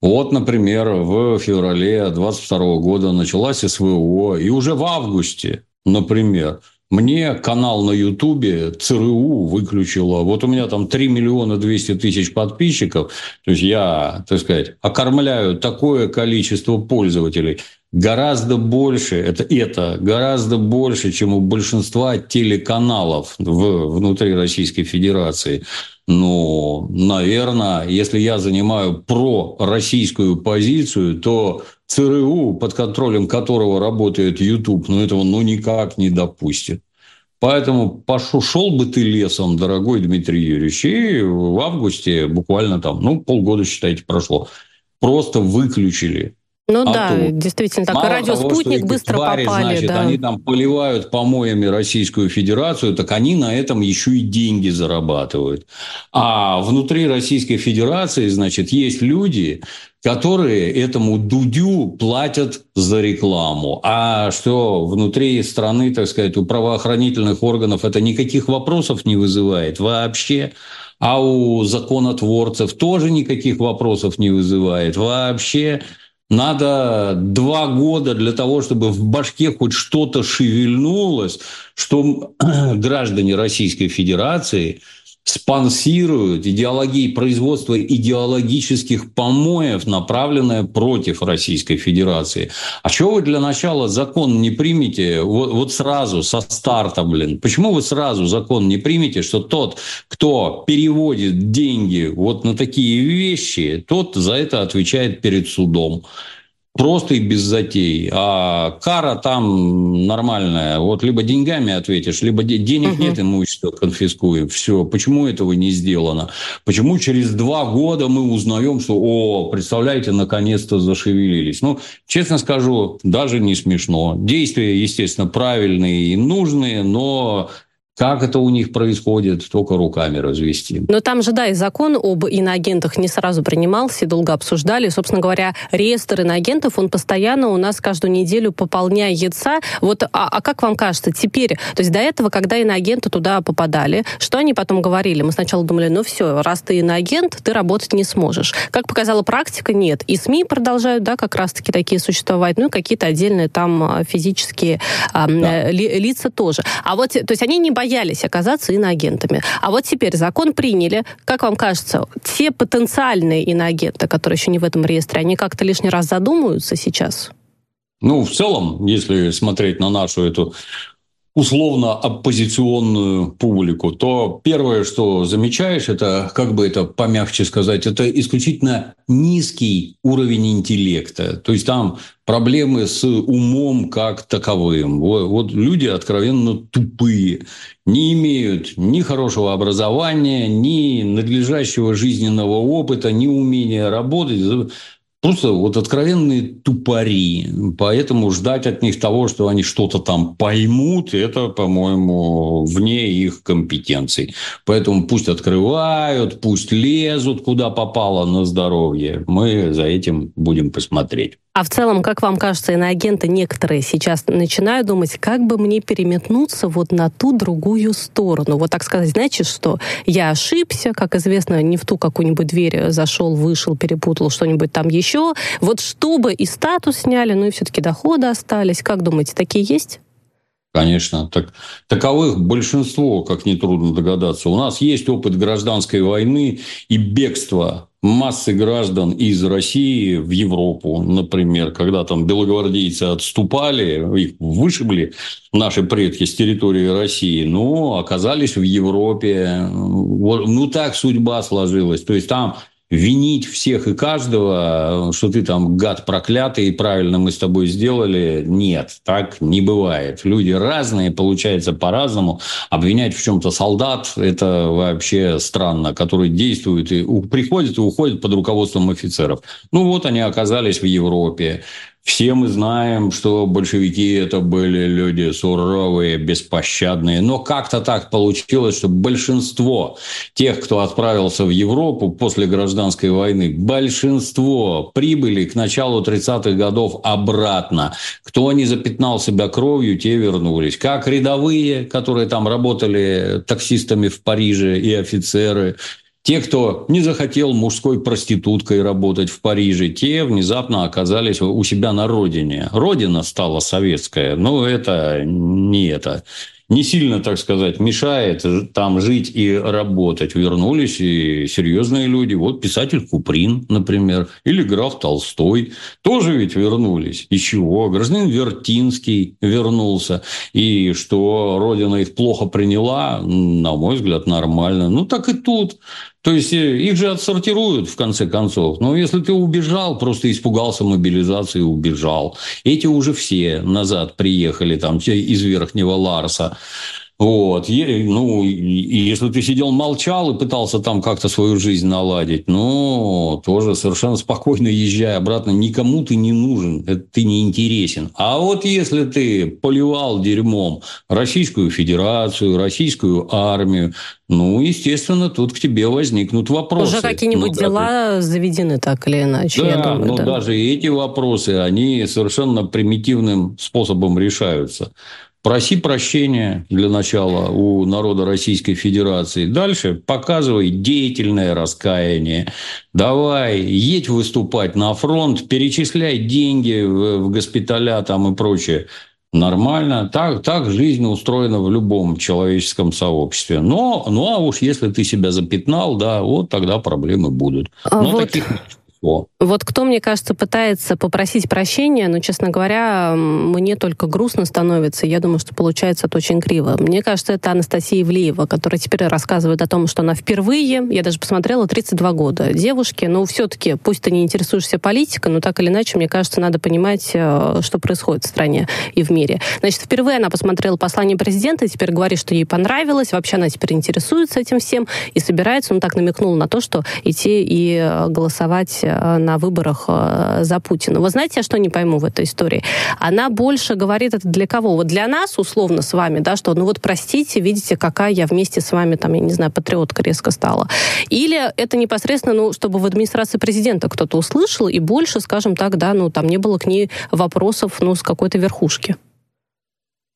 Вот, например, в феврале 22 года началась СВО, и уже в августе, например, мне канал на Ютубе ЦРУ выключило. Вот у меня там 3 миллиона 200 тысяч подписчиков. То есть я, так сказать, окормляю такое количество пользователей. Гораздо больше, это, это гораздо больше, чем у большинства телеканалов в, внутри Российской Федерации. Ну, наверное, если я занимаю пророссийскую позицию, то ЦРУ, под контролем которого работает YouTube, ну, этого ну никак не допустит. Поэтому пошел, шел бы ты лесом, дорогой Дмитрий Юрьевич, и в августе буквально там, ну, полгода, считайте, прошло. Просто выключили ну а да, то, действительно, так. Радио того, «Спутник» быстро твари, попали. Значит, да. они там поливают помоями Российскую Федерацию, так они на этом еще и деньги зарабатывают. А внутри Российской Федерации, значит, есть люди, которые этому дудю платят за рекламу. А что внутри страны, так сказать, у правоохранительных органов это никаких вопросов не вызывает вообще. А у законотворцев тоже никаких вопросов не вызывает вообще. Надо два года для того, чтобы в башке хоть что-то шевельнулось, что граждане Российской Федерации – спонсируют идеологии производства идеологических помоев, направленное против Российской Федерации. А чего вы для начала закон не примете вот, вот сразу, со старта, блин? Почему вы сразу закон не примете, что тот, кто переводит деньги вот на такие вещи, тот за это отвечает перед судом? Просто и без затей. А кара там нормальная. Вот либо деньгами ответишь, либо денег угу. нет, имущество конфискуем. Все. Почему этого не сделано? Почему через два года мы узнаем, что, о, представляете, наконец-то зашевелились? Ну, честно скажу, даже не смешно. Действия, естественно, правильные и нужные, но как это у них происходит, только руками развести. Но там же, да, и закон об иноагентах не сразу принимался, долго обсуждали. Собственно говоря, реестр иноагентов, он постоянно у нас каждую неделю пополняется. Вот, а, а как вам кажется, теперь, то есть до этого, когда иноагенты туда попадали, что они потом говорили? Мы сначала думали, ну все, раз ты иноагент, ты работать не сможешь. Как показала практика, нет. И СМИ продолжают, да, как раз-таки такие существовать, ну и какие-то отдельные там а, физические да. э, ли, лица тоже. А вот, то есть они не боятся боялись оказаться иноагентами. А вот теперь закон приняли. Как вам кажется, те потенциальные иноагенты, которые еще не в этом реестре, они как-то лишний раз задумаются сейчас? Ну, в целом, если смотреть на нашу эту условно оппозиционную публику, то первое, что замечаешь, это, как бы это помягче сказать, это исключительно низкий уровень интеллекта. То есть там проблемы с умом как таковым. Вот, вот люди откровенно тупые, не имеют ни хорошего образования, ни надлежащего жизненного опыта, ни умения работать. Просто вот откровенные тупари. Поэтому ждать от них того, что они что-то там поймут, это, по-моему, вне их компетенций. Поэтому пусть открывают, пусть лезут, куда попало на здоровье. Мы за этим будем посмотреть. А в целом, как вам кажется, иноагенты некоторые сейчас начинают думать, как бы мне переметнуться вот на ту другую сторону. Вот так сказать, знаете что? Я ошибся, как известно, не в ту какую-нибудь дверь зашел, вышел, перепутал что-нибудь там еще. Вот чтобы и статус сняли, ну и все-таки доходы остались. Как думаете, такие есть? Конечно. Так, таковых большинство, как нетрудно догадаться. У нас есть опыт гражданской войны и бегства массы граждан из России в Европу, например, когда там белогвардейцы отступали, их вышибли наши предки с территории России, но оказались в Европе. Ну, так судьба сложилась. То есть, там винить всех и каждого, что ты там гад проклятый, и правильно мы с тобой сделали, нет, так не бывает. Люди разные, получается по-разному. Обвинять в чем-то солдат – это вообще странно, который действует и приходит и уходит под руководством офицеров. Ну вот они оказались в Европе. Все мы знаем, что большевики это были люди суровые, беспощадные. Но как-то так получилось, что большинство тех, кто отправился в Европу после гражданской войны, большинство прибыли к началу 30-х годов обратно. Кто не запятнал себя кровью, те вернулись. Как рядовые, которые там работали таксистами в Париже и офицеры, те, кто не захотел мужской проституткой работать в Париже, те внезапно оказались у себя на родине. Родина стала советская, но это не это не сильно, так сказать, мешает там жить и работать. Вернулись и серьезные люди. Вот писатель Куприн, например, или граф Толстой тоже ведь вернулись. И чего? Гражданин Вертинский вернулся. И что Родина их плохо приняла, на мой взгляд, нормально. Ну, так и тут. То есть э, их же отсортируют в конце концов. Но если ты убежал, просто испугался мобилизации и убежал. Эти уже все назад приехали там из Верхнего Ларса. Вот. Ну, если ты сидел, молчал и пытался там как-то свою жизнь наладить, ну, тоже совершенно спокойно езжай обратно. Никому ты не нужен, это ты не интересен. А вот если ты поливал дерьмом Российскую Федерацию, Российскую армию, ну, естественно, тут к тебе возникнут вопросы. Уже какие-нибудь ну, дела заведены так или иначе, да, я думаю. Но да, даже эти вопросы, они совершенно примитивным способом решаются. Проси прощения для начала у народа Российской Федерации. Дальше показывай деятельное раскаяние. Давай, едь выступать на фронт, перечисляй деньги в госпиталя там и прочее. Нормально. Так, так жизнь устроена в любом человеческом сообществе. Но, ну а уж если ты себя запятнал, да, вот тогда проблемы будут. А Но вот... таких большинство. Вот кто, мне кажется, пытается попросить прощения, но, честно говоря, мне только грустно становится. Я думаю, что получается это очень криво. Мне кажется, это Анастасия Ивлеева, которая теперь рассказывает о том, что она впервые, я даже посмотрела, 32 года девушки, но все-таки, пусть ты не интересуешься политикой, но так или иначе, мне кажется, надо понимать, э, что происходит в стране и в мире. Значит, впервые она посмотрела послание президента, теперь говорит, что ей понравилось, вообще она теперь интересуется этим всем и собирается, ну так намекнула на то, что идти и э, голосовать э, на выборах э, за Путина. Вы знаете, я что не пойму в этой истории? Она больше говорит это для кого? Вот для нас, условно, с вами, да, что, ну вот простите, видите, какая я вместе с вами, там, я не знаю, патриотка резко стала. Или это непосредственно, ну, чтобы в администрации президента кто-то услышал, и больше, скажем так, да, ну, там не было к ней вопросов, ну, с какой-то верхушки.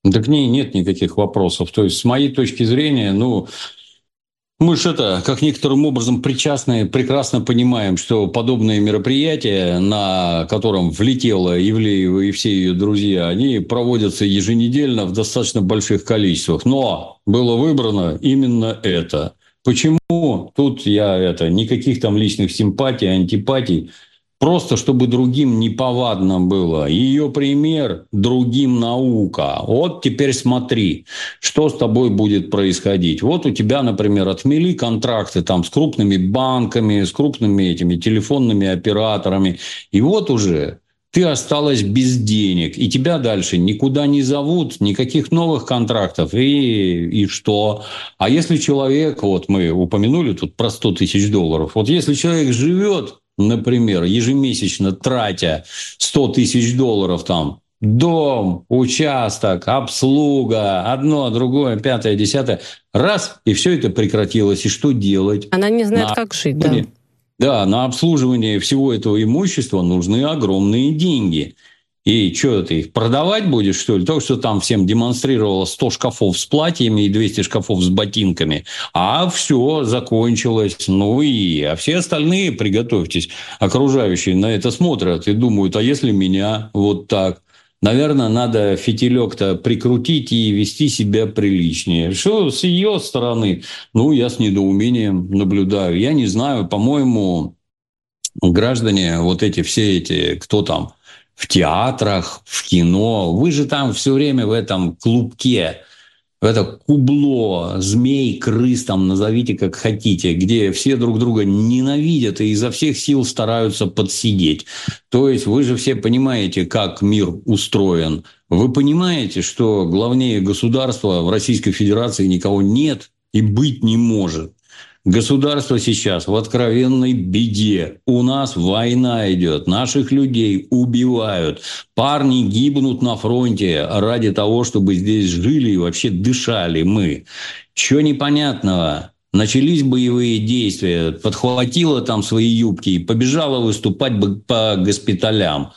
Да к ней нет никаких вопросов. То есть, с моей точки зрения, ну, мы же это, как некоторым образом причастны, прекрасно понимаем, что подобные мероприятия, на котором влетела Ивлеева и все ее друзья, они проводятся еженедельно в достаточно больших количествах. Но было выбрано именно это. Почему? Тут я это, никаких там личных симпатий, антипатий. Просто чтобы другим неповадно было. Ее пример другим наука. Вот теперь смотри, что с тобой будет происходить. Вот у тебя, например, отмели контракты там с крупными банками, с крупными этими телефонными операторами. И вот уже ты осталась без денег, и тебя дальше никуда не зовут, никаких новых контрактов, и, и что? А если человек, вот мы упомянули тут про 100 тысяч долларов, вот если человек живет например, ежемесячно тратя 100 тысяч долларов там, дом, участок, обслуга, одно, другое, пятое, десятое, раз, и все это прекратилось. И что делать? Она не знает, на... как жить, да. Да, на обслуживание всего этого имущества нужны огромные деньги. И что ты их продавать будешь, что ли? То, что там всем демонстрировало 100 шкафов с платьями и 200 шкафов с ботинками. А все закончилось. Ну и а все остальные, приготовьтесь, окружающие на это смотрят и думают, а если меня вот так? Наверное, надо фитилек-то прикрутить и вести себя приличнее. Что с ее стороны? Ну, я с недоумением наблюдаю. Я не знаю, по-моему, граждане, вот эти все эти, кто там, в театрах, в кино. Вы же там все время в этом клубке, в это кубло, змей, крыс, там назовите как хотите, где все друг друга ненавидят и изо всех сил стараются подсидеть. То есть вы же все понимаете, как мир устроен. Вы понимаете, что главнее государства в Российской Федерации никого нет и быть не может. Государство сейчас в откровенной беде. У нас война идет, наших людей убивают. Парни гибнут на фронте ради того, чтобы здесь жили и вообще дышали мы. Чего непонятного? Начались боевые действия, подхватила там свои юбки и побежала выступать по госпиталям.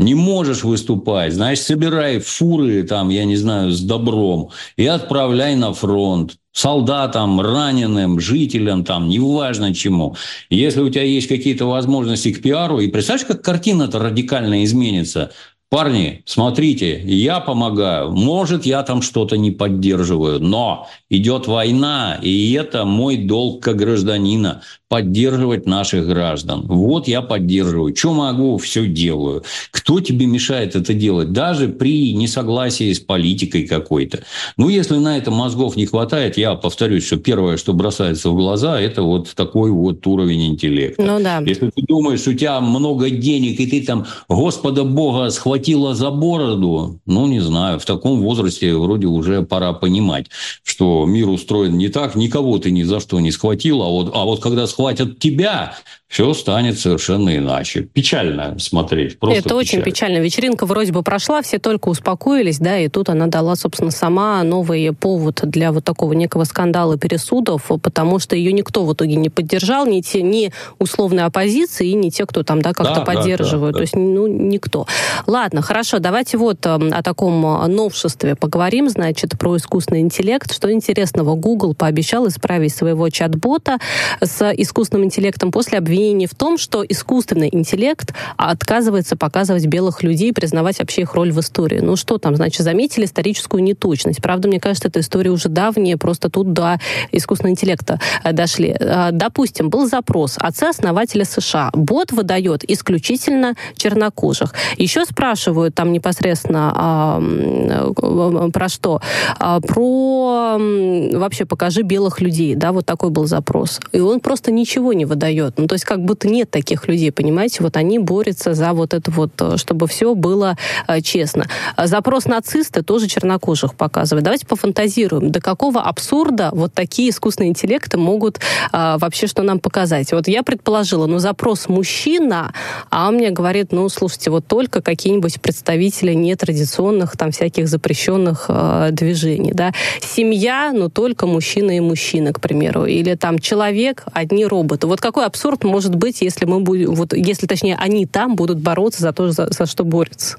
Не можешь выступать, значит, собирай фуры, там, я не знаю, с добром и отправляй на фронт солдатам, раненым, жителям, там, неважно чему. Если у тебя есть какие-то возможности к пиару, и представляешь, как картина-то радикально изменится – Парни, смотрите, я помогаю. Может, я там что-то не поддерживаю, но идет война, и это мой долг как гражданина поддерживать наших граждан. Вот я поддерживаю. Что могу, все делаю. Кто тебе мешает это делать? Даже при несогласии с политикой какой-то. Ну, если на это мозгов не хватает, я повторюсь, что первое, что бросается в глаза, это вот такой вот уровень интеллекта. Ну да. Если ты думаешь, у тебя много денег, и ты там Господа Бога схватила за бороду, ну, не знаю, в таком возрасте вроде уже пора понимать, что мир устроен не так, никого ты ни за что не схватил, а вот, а вот когда хватит тебя, все станет совершенно иначе. Печально смотреть. Просто Это печально. очень печально. Вечеринка вроде бы прошла, все только успокоились, да, и тут она дала, собственно, сама новый повод для вот такого некого скандала пересудов, потому что ее никто в итоге не поддержал, ни, те, ни условной оппозиции, и ни те, кто там, да, как-то да, поддерживают. Да, да, То есть, ну, никто. Ладно, хорошо, давайте вот эм, о таком э, новшестве поговорим, значит, про искусственный интеллект. Что интересного, Google пообещал исправить своего чат-бота с искусственным интеллектом после обвинения обвинение в том, что искусственный интеллект отказывается показывать белых людей, признавать вообще их роль в истории. Ну что там, значит, заметили историческую неточность. Правда, мне кажется, эта история уже давняя, просто тут до искусственного интеллекта э, дошли. Э, допустим, был запрос отца-основателя США. Бот выдает исключительно чернокожих. Еще спрашивают там непосредственно э, про что? А, про вообще покажи белых людей, да, вот такой был запрос. И он просто ничего не выдает. Ну, то есть как будто нет таких людей, понимаете? Вот они борются за вот это вот, э, чтобы все было э, честно. Запрос нацисты тоже чернокожих показывает. Давайте пофантазируем, до какого абсурда вот такие искусственные интеллекты могут э, вообще что нам показать. Вот я предположила, ну запрос мужчина, а он мне говорит, ну слушайте, вот только какие-нибудь представители нетрадиционных там всяких запрещенных э, движений, да. Семья, ну только мужчина и мужчина, к примеру. Или там человек, одни роботы. Вот какой абсурд может быть, если мы будем, вот, если точнее они там будут бороться за то, за, за что борются?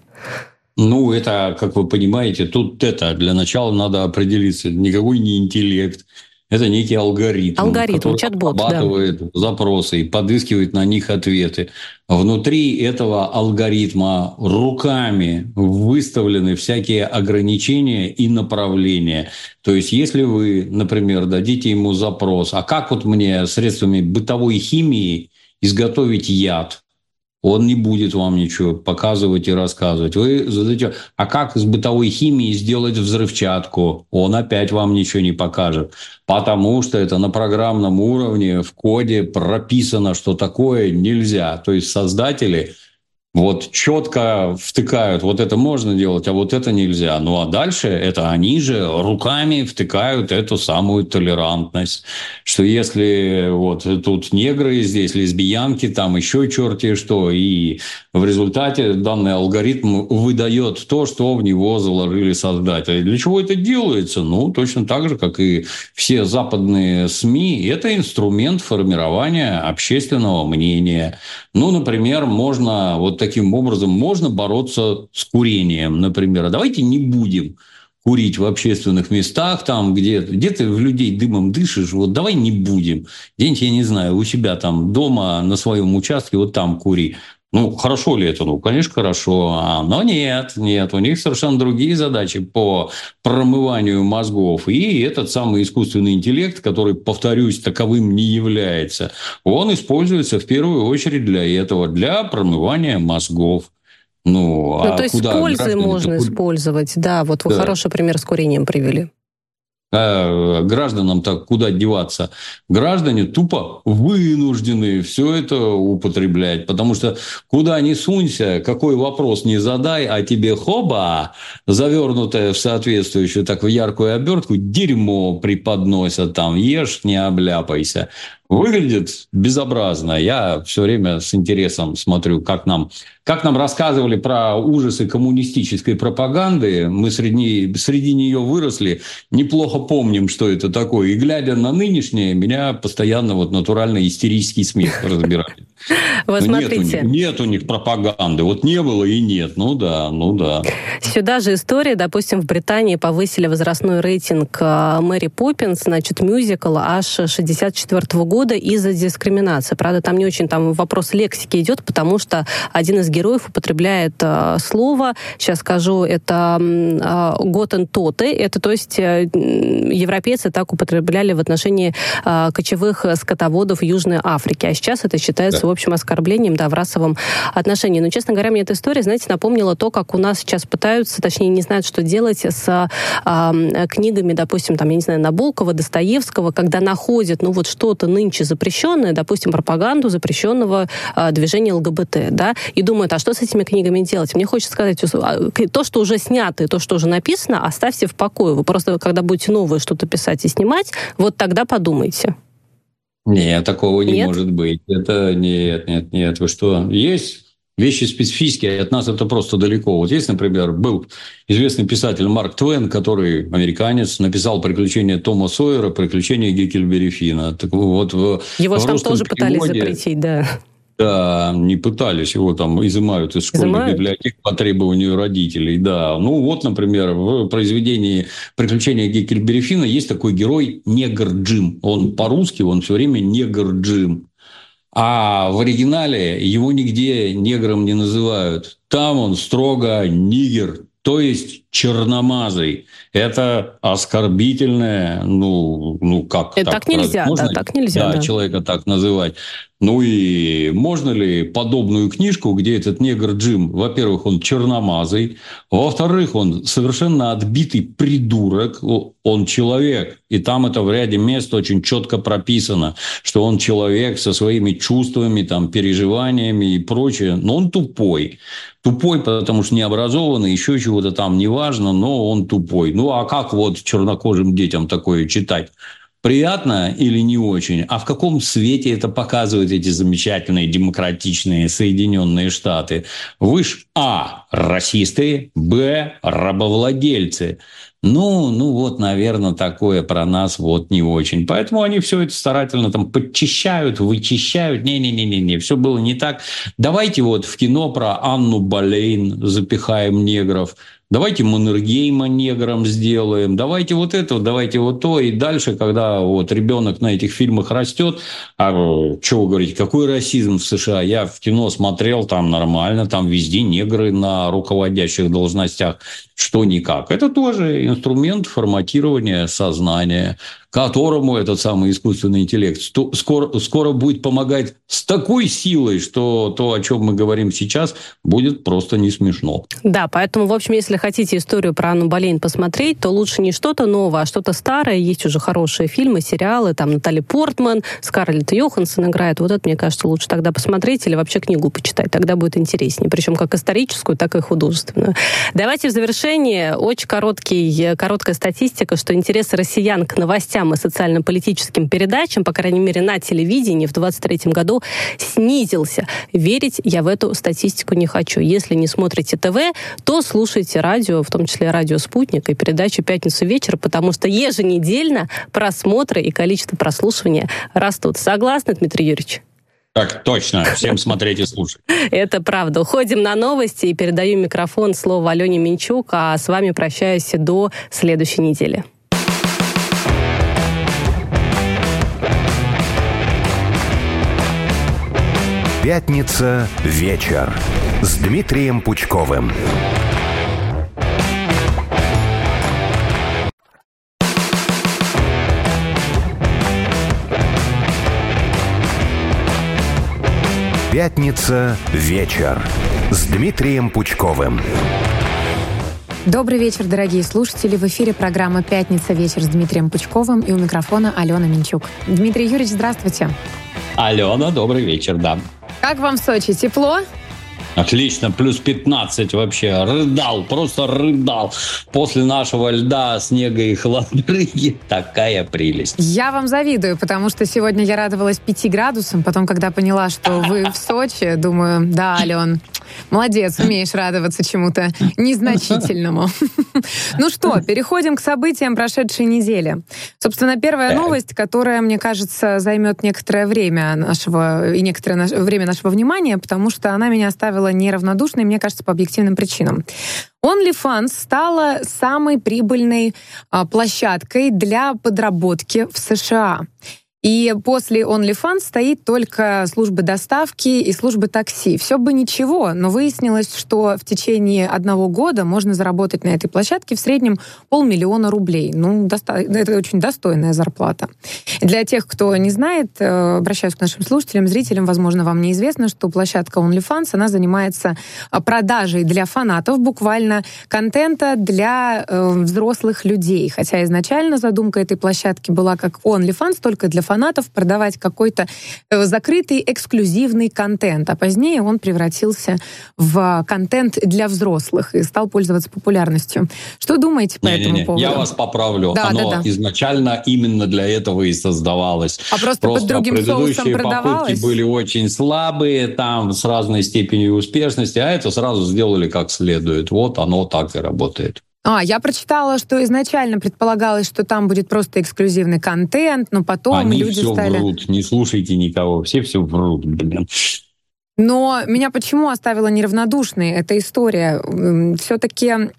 Ну, это, как вы понимаете, тут это для начала надо определиться. Никакой не интеллект. Это некий алгоритм, алгоритм который чат-бот, обрабатывает да. запросы и подыскивает на них ответы. Внутри этого алгоритма руками выставлены всякие ограничения и направления. То есть, если вы, например, дадите ему запрос, а как вот мне средствами бытовой химии изготовить яд, он не будет вам ничего показывать и рассказывать. Вы задаете, а как с бытовой химией сделать взрывчатку? Он опять вам ничего не покажет. Потому что это на программном уровне в коде прописано, что такое нельзя. То есть создатели – вот четко втыкают, вот это можно делать, а вот это нельзя. Ну а дальше это они же руками втыкают эту самую толерантность, что если вот тут негры, здесь лесбиянки, там еще черти что, и в результате данный алгоритм выдает то, что в него заложили создатели. Для чего это делается? Ну, точно так же, как и все западные СМИ, это инструмент формирования общественного мнения. Ну, например, можно вот таким образом можно бороться с курением, например. А давайте не будем курить в общественных местах, там, где, где ты в людей дымом дышишь, вот давай не будем. День, я не знаю, у себя там дома на своем участке, вот там кури. Ну, хорошо ли это? Ну, конечно, хорошо. А, но нет, нет. У них совершенно другие задачи по промыванию мозгов. И этот самый искусственный интеллект, который, повторюсь, таковым не является, он используется в первую очередь для этого, для промывания мозгов. Ну, ну а то есть куда пользы можно куда... использовать, да. Вот вы да. хороший пример с курением привели. А гражданам так куда деваться? Граждане тупо вынуждены все это употреблять, потому что куда ни сунься, какой вопрос не задай, а тебе хоба, завернутое в соответствующую так в яркую обертку, дерьмо преподносят там, ешь, не обляпайся. Выглядит безобразно. Я все время с интересом смотрю, как нам, как нам рассказывали про ужасы коммунистической пропаганды. Мы среди, среди нее выросли, неплохо помним, что это такое. И глядя на нынешнее, меня постоянно вот натурально истерический смех разбирает. Вот ну, смотрите. Нет у, них, нет у них пропаганды. Вот не было и нет. Ну да, ну да. Сюда же история. Допустим, в Британии повысили возрастной рейтинг э, Мэри Поппинс, значит, мюзикл аж 64 -го года из-за дискриминации. Правда, там не очень там вопрос лексики идет, потому что один из героев употребляет э, слово, сейчас скажу, это э, готен тоты, это то есть э, европейцы так употребляли в отношении э, кочевых скотоводов Южной Африки, а сейчас это считается да общем, оскорблением, да, в расовом отношении. Но, честно говоря, мне эта история, знаете, напомнила то, как у нас сейчас пытаются, точнее, не знают, что делать с э, книгами, допустим, там, я не знаю, Набокова, Достоевского, когда находят, ну, вот что-то нынче запрещенное, допустим, пропаганду запрещенного э, движения ЛГБТ, да, и думают, а что с этими книгами делать? Мне хочется сказать, а, то, что уже снято, и то, что уже написано, оставьте в покое. Вы просто, когда будете новое что-то писать и снимать, вот тогда подумайте. Нет, такого не нет? может быть. Это нет, нет, нет. Вы что? Есть вещи специфические, от нас это просто далеко. Вот есть, например, был известный писатель Марк Твен, который американец, написал «Приключения Тома Сойера», «Приключения Геккельбери Фина». Так вот, в, Его в там тоже переводе... пытались запретить, да. Да, не пытались, его там изымают из школьных изымают? библиотек по требованию родителей, да. Ну вот, например, в произведении «Приключения Геккельбери Фина» есть такой герой Негр Джим. Он по-русски, он все время Негр Джим. А в оригинале его нигде негром не называют. Там он строго нигер, то есть черномазый. Это оскорбительное, ну, ну как Это так, так нельзя, можно, да, так нельзя. Да, да, человека так называть. Ну и можно ли подобную книжку, где этот негр Джим, во-первых, он черномазый, во-вторых, он совершенно отбитый придурок, он человек, и там это в ряде мест очень четко прописано, что он человек со своими чувствами, там, переживаниями и прочее, но он тупой. Тупой, потому что необразованный, еще чего-то там неважно, но он тупой. Ну, а как вот чернокожим детям такое читать? приятно или не очень, а в каком свете это показывают эти замечательные демократичные Соединенные Штаты. Вы ж А. Расисты, Б. Рабовладельцы. Ну, ну вот, наверное, такое про нас вот не очень. Поэтому они все это старательно там подчищают, вычищают. Не-не-не-не, все было не так. Давайте вот в кино про Анну Болейн запихаем негров – давайте Маннергейма негром сделаем, давайте вот это, давайте вот то. И дальше, когда вот ребенок на этих фильмах растет, а что вы говорите, какой расизм в США? Я в кино смотрел, там нормально, там везде негры на руководящих должностях, что никак. Это тоже инструмент форматирования сознания которому этот самый искусственный интеллект скоро, скоро будет помогать с такой силой, что то, о чем мы говорим сейчас, будет просто не смешно. Да, поэтому, в общем, если хотите историю про Анну Болейн посмотреть, то лучше не что-то новое, а что-то старое. Есть уже хорошие фильмы, сериалы, там Натали Портман, Скарлетт Йоханссон играет. Вот это, мне кажется, лучше тогда посмотреть или вообще книгу почитать. Тогда будет интереснее. Причем как историческую, так и художественную. Давайте в завершение очень короткий, короткая статистика, что интересы россиян к новостям программы социально-политическим передачам, по крайней мере, на телевидении в 2023 году снизился. Верить я в эту статистику не хочу. Если не смотрите ТВ, то слушайте радио, в том числе радио «Спутник» и передачу «Пятницу вечер», потому что еженедельно просмотры и количество прослушивания растут. Согласны, Дмитрий Юрьевич? Так точно. Всем смотреть и слушать. Это правда. Уходим на новости и передаю микрофон слово Алене Минчук, а с вами прощаюсь до следующей недели. Пятница вечер с Дмитрием Пучковым. Пятница вечер с Дмитрием Пучковым. Добрый вечер, дорогие слушатели. В эфире программа «Пятница. Вечер» с Дмитрием Пучковым и у микрофона Алена Минчук. Дмитрий Юрьевич, здравствуйте. Алена, добрый вечер, да. Как вам в Сочи? Тепло? Отлично, плюс 15 вообще. Рыдал, просто рыдал. После нашего льда, снега и хладрыги такая прелесть. Я вам завидую, потому что сегодня я радовалась 5 градусам, потом, когда поняла, что вы в Сочи, думаю, да, Ален, молодец, умеешь радоваться чему-то незначительному. Ну что, переходим к событиям прошедшей недели. Собственно, первая новость, которая, мне кажется, займет некоторое время нашего и некоторое время нашего внимания, потому что она меня оставила была неравнодушной, мне кажется, по объективным причинам. OnlyFans стала самой прибыльной а, площадкой для подработки в США. И после OnlyFans стоит только службы доставки и службы такси. Все бы ничего, но выяснилось, что в течение одного года можно заработать на этой площадке в среднем полмиллиона рублей. Ну, доста- это очень достойная зарплата. Для тех, кто не знает, э, обращаюсь к нашим слушателям, зрителям, возможно, вам неизвестно, что площадка OnlyFans, она занимается а, продажей для фанатов буквально контента для э, взрослых людей. Хотя изначально задумка этой площадки была как OnlyFans, только для фанатов фанатов продавать какой-то э, закрытый эксклюзивный контент. А позднее он превратился в контент для взрослых и стал пользоваться популярностью. Что думаете по не, этому не, не. поводу? Я вас поправлю. Да, Оно да, да. изначально именно для этого и создавалось. А просто, просто под другим предыдущие попытки были очень слабые, там с разной степенью успешности, а это сразу сделали как следует. Вот оно так и работает. А, я прочитала, что изначально предполагалось, что там будет просто эксклюзивный контент, но потом Они люди все стали... врут, не слушайте никого, все все врут, блин. Но меня почему оставила неравнодушной эта история? Все-таки,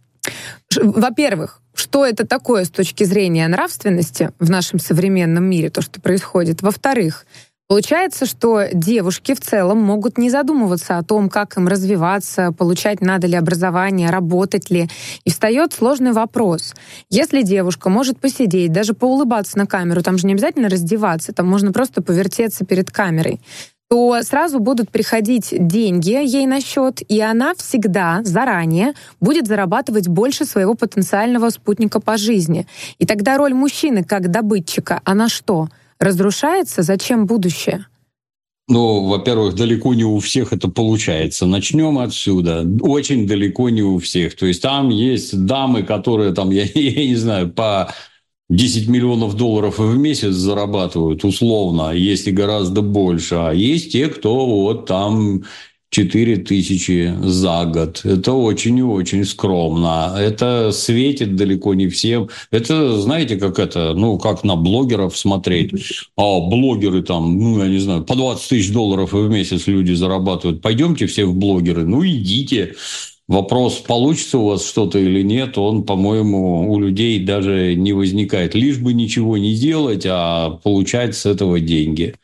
во-первых, что это такое с точки зрения нравственности в нашем современном мире, то, что происходит. Во-вторых, Получается, что девушки в целом могут не задумываться о том, как им развиваться, получать надо ли образование, работать ли. И встает сложный вопрос. Если девушка может посидеть, даже поулыбаться на камеру, там же не обязательно раздеваться, там можно просто повертеться перед камерой, то сразу будут приходить деньги ей на счет, и она всегда заранее будет зарабатывать больше своего потенциального спутника по жизни. И тогда роль мужчины как добытчика, она что? — разрушается, зачем будущее? Ну, во-первых, далеко не у всех это получается. Начнем отсюда. Очень далеко не у всех. То есть там есть дамы, которые там, я, я не знаю, по 10 миллионов долларов в месяц зарабатывают условно, есть и гораздо больше. А есть те, кто вот там 4 тысячи за год. Это очень и очень скромно. Это светит далеко не всем. Это, знаете, как это, ну, как на блогеров смотреть. А блогеры там, ну, я не знаю, по 20 тысяч долларов в месяц люди зарабатывают. Пойдемте все в блогеры. Ну, идите. Вопрос, получится у вас что-то или нет, он, по-моему, у людей даже не возникает. Лишь бы ничего не делать, а получать с этого деньги.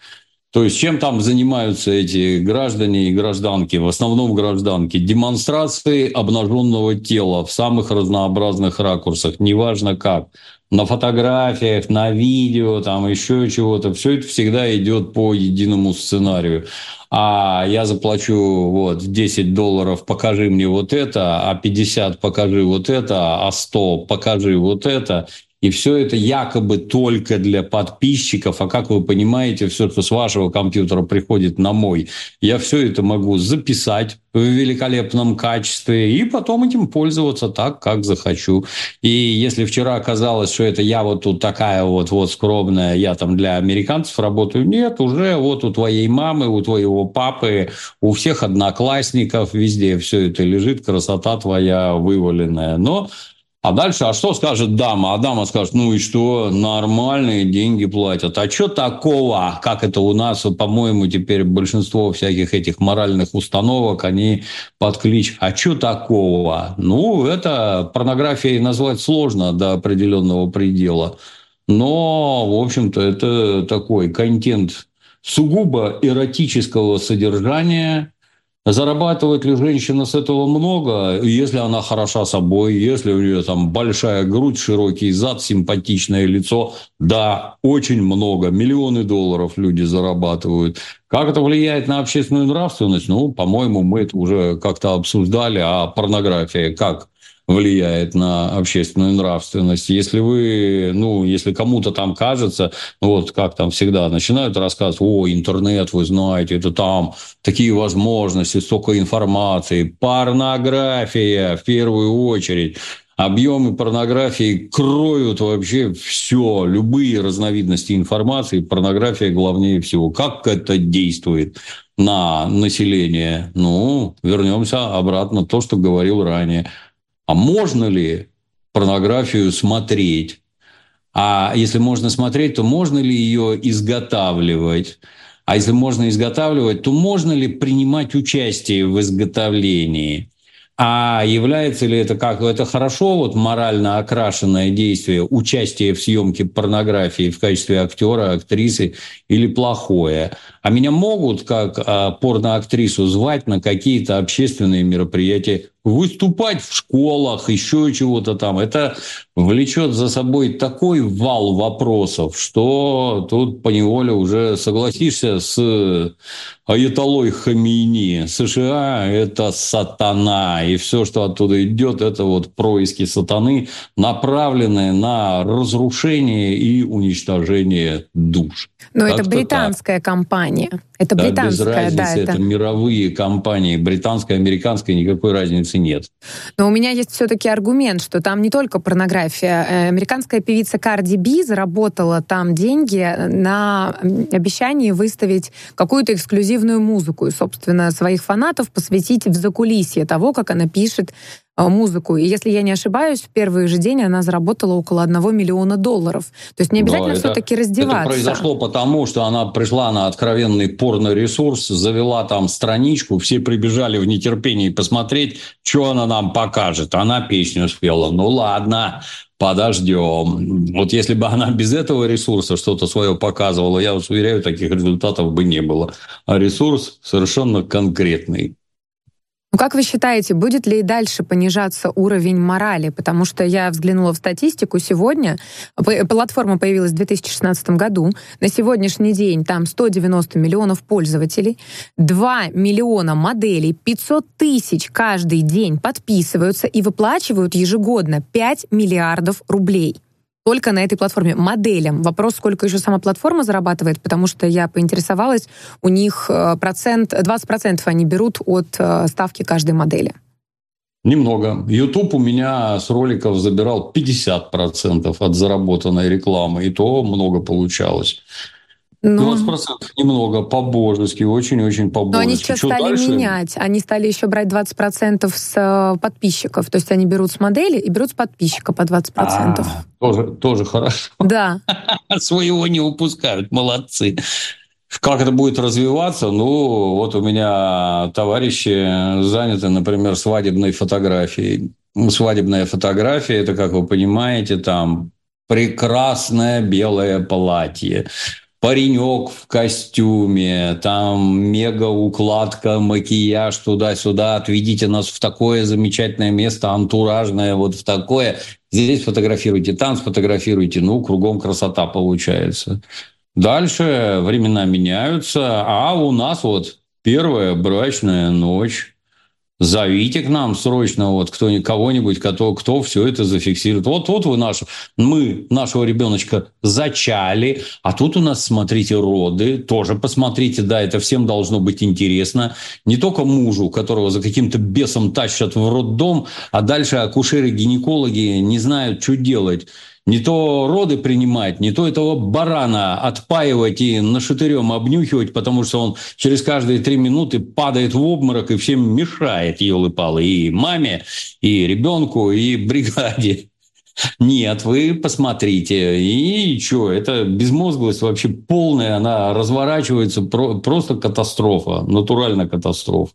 То есть чем там занимаются эти граждане и гражданки, в основном гражданки? Демонстрации обнаженного тела в самых разнообразных ракурсах, неважно как. На фотографиях, на видео, там еще чего-то. Все это всегда идет по единому сценарию. А я заплачу вот 10 долларов, покажи мне вот это, а 50 покажи вот это, а 100 покажи вот это. И все это якобы только для подписчиков. А как вы понимаете, все, что с вашего компьютера приходит на мой, я все это могу записать в великолепном качестве и потом этим пользоваться так, как захочу. И если вчера казалось, что это я вот тут такая вот, вот скромная, я там для американцев работаю, нет, уже вот у твоей мамы, у твоего папы, у всех одноклассников, везде все это лежит, красота твоя вываленная. Но а дальше, а что скажет дама? А дама скажет, ну и что, нормальные деньги платят. А что такого, как это у нас, по-моему, теперь большинство всяких этих моральных установок, они под клич, а что такого? Ну, это порнографией назвать сложно до определенного предела. Но, в общем-то, это такой контент сугубо эротического содержания, Зарабатывает ли женщина с этого много, если она хороша собой, если у нее там большая грудь, широкий зад, симпатичное лицо? Да, очень много. Миллионы долларов люди зарабатывают. Как это влияет на общественную нравственность? Ну, по-моему, мы это уже как-то обсуждали. А порнография как влияет на общественную нравственность. Если вы, ну, если кому-то там кажется, вот как там всегда начинают рассказывать, о, интернет, вы знаете, это там такие возможности, столько информации, порнография в первую очередь объемы порнографии кроют вообще все, любые разновидности информации. Порнография главнее всего. Как это действует на население? Ну, вернемся обратно то, что говорил ранее. А можно ли порнографию смотреть? А если можно смотреть, то можно ли ее изготавливать? А если можно изготавливать, то можно ли принимать участие в изготовлении? А является ли это как это хорошо, вот морально окрашенное действие, участие в съемке порнографии в качестве актера, актрисы или плохое? А меня могут как а, порноактрису звать на какие-то общественные мероприятия, выступать в школах, еще чего-то там. Это влечет за собой такой вал вопросов, что тут поневоле уже согласишься с Аятолой Хамини. США – это сатана, и все, что оттуда идет, это вот происки сатаны, направленные на разрушение и уничтожение душ. Но это британская так. компания. Это британская, без разницы, да. Это... это мировые компании. Британская, американская, никакой разницы нет. Но у меня есть все-таки аргумент, что там не только порнография. Э, американская певица Карди Би заработала там деньги на обещании выставить какую-то эксклюзивную музыку и, собственно, своих фанатов посвятить в закулисье того, как она пишет Э, музыку. И если я не ошибаюсь, в первый же день она заработала около одного миллиона долларов. То есть не обязательно все-таки раздеваться. Это произошло потому, что она пришла на откровенный порно-ресурс, завела там страничку, все прибежали в нетерпении посмотреть, что она нам покажет. Она песню спела. Ну ладно, подождем. Вот если бы она без этого ресурса что-то свое показывала, я вас уверяю, таких результатов бы не было. А ресурс совершенно конкретный. Ну, как вы считаете, будет ли и дальше понижаться уровень морали? Потому что я взглянула в статистику сегодня. Платформа появилась в 2016 году. На сегодняшний день там 190 миллионов пользователей, 2 миллиона моделей, 500 тысяч каждый день подписываются и выплачивают ежегодно 5 миллиардов рублей только на этой платформе моделям. Вопрос, сколько еще сама платформа зарабатывает, потому что я поинтересовалась, у них э, процент, 20% они берут от э, ставки каждой модели. Немного. YouTube у меня с роликов забирал 50% от заработанной рекламы, и то много получалось. Ну, 20% немного, по-божески, очень-очень по-божески. Но они сейчас Что стали дальше? менять. Они стали еще брать 20% с э, подписчиков. То есть они берут с модели и берут с подписчика по 20%. А, тоже, тоже хорошо. Да. Своего не упускают, молодцы. Как это будет развиваться? Ну, вот у меня товарищи заняты, например, свадебной фотографией. Свадебная фотография, это, как вы понимаете, там прекрасное белое платье, паренек в костюме, там мега укладка, макияж туда-сюда, отведите нас в такое замечательное место, антуражное, вот в такое. Здесь фотографируйте, там сфотографируйте, ну, кругом красота получается. Дальше времена меняются, а у нас вот первая брачная ночь зовите к нам срочно вот кто, кого-нибудь, кто, кто все это зафиксирует. Вот, вот вы наш, мы нашего ребеночка зачали, а тут у нас, смотрите, роды, тоже посмотрите, да, это всем должно быть интересно. Не только мужу, которого за каким-то бесом тащат в роддом, а дальше акушеры-гинекологи не знают, что делать не то роды принимать, не то этого барана отпаивать и нашатырем обнюхивать, потому что он через каждые три минуты падает в обморок и всем мешает, елы-палы, и маме, и ребенку, и бригаде. Нет, вы посмотрите. И что, это безмозглость вообще полная, она разворачивается, просто катастрофа, натурально катастрофа.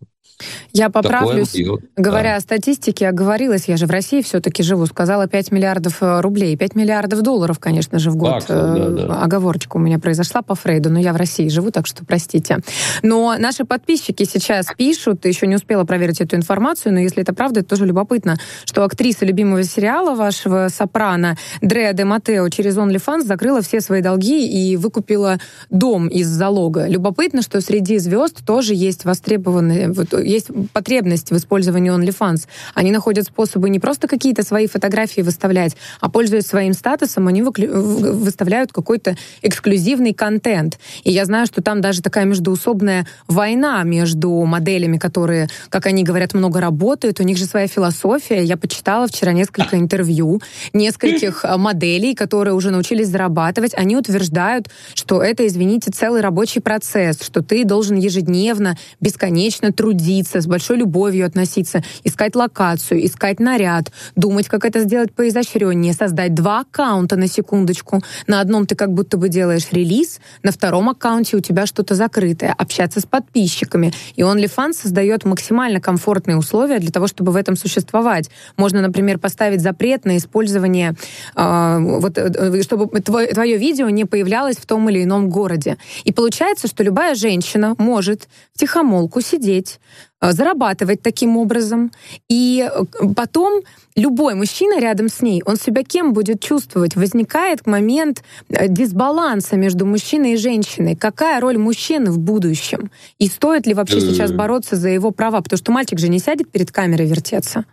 Я поправлюсь, говоря да. о статистике, оговорилась, я же в России все-таки живу, сказала 5 миллиардов э, рублей, 5 миллиардов долларов, конечно же, в год. Баксов, да, э, да. Оговорочка у меня произошла по Фрейду, но я в России живу, так что простите. Но наши подписчики сейчас пишут, еще не успела проверить эту информацию, но если это правда, это тоже любопытно, что актриса любимого сериала вашего «Сопрано» Дреа де Матео через OnlyFans закрыла все свои долги и выкупила дом из залога. Любопытно, что среди звезд тоже есть востребованные, вот, есть потребность в использовании OnlyFans. Они находят способы не просто какие-то свои фотографии выставлять, а пользуясь своим статусом, они выставляют какой-то эксклюзивный контент. И я знаю, что там даже такая междуусобная война между моделями, которые, как они говорят, много работают. У них же своя философия. Я почитала вчера несколько интервью нескольких э, моделей, которые уже научились зарабатывать. Они утверждают, что это, извините, целый рабочий процесс, что ты должен ежедневно, бесконечно трудиться, с большой любовью относиться, искать локацию, искать наряд, думать, как это сделать поизощреннее, создать два аккаунта на секундочку. На одном ты как будто бы делаешь релиз, на втором аккаунте у тебя что-то закрытое, общаться с подписчиками. И OnlyFans создает максимально комфортные условия для того, чтобы в этом существовать. Можно, например, поставить запрет на использование, э, вот, э, чтобы твое, твое видео не появлялось в том или ином городе. И получается, что любая женщина может в тихомолку сидеть, зарабатывать таким образом. И э, потом любой мужчина рядом с ней, он себя кем будет чувствовать? Возникает момент э, дисбаланса между мужчиной и женщиной. Какая роль мужчины в будущем? И стоит ли вообще сейчас бороться за его права? Потому что мальчик же не сядет перед камерой вертеться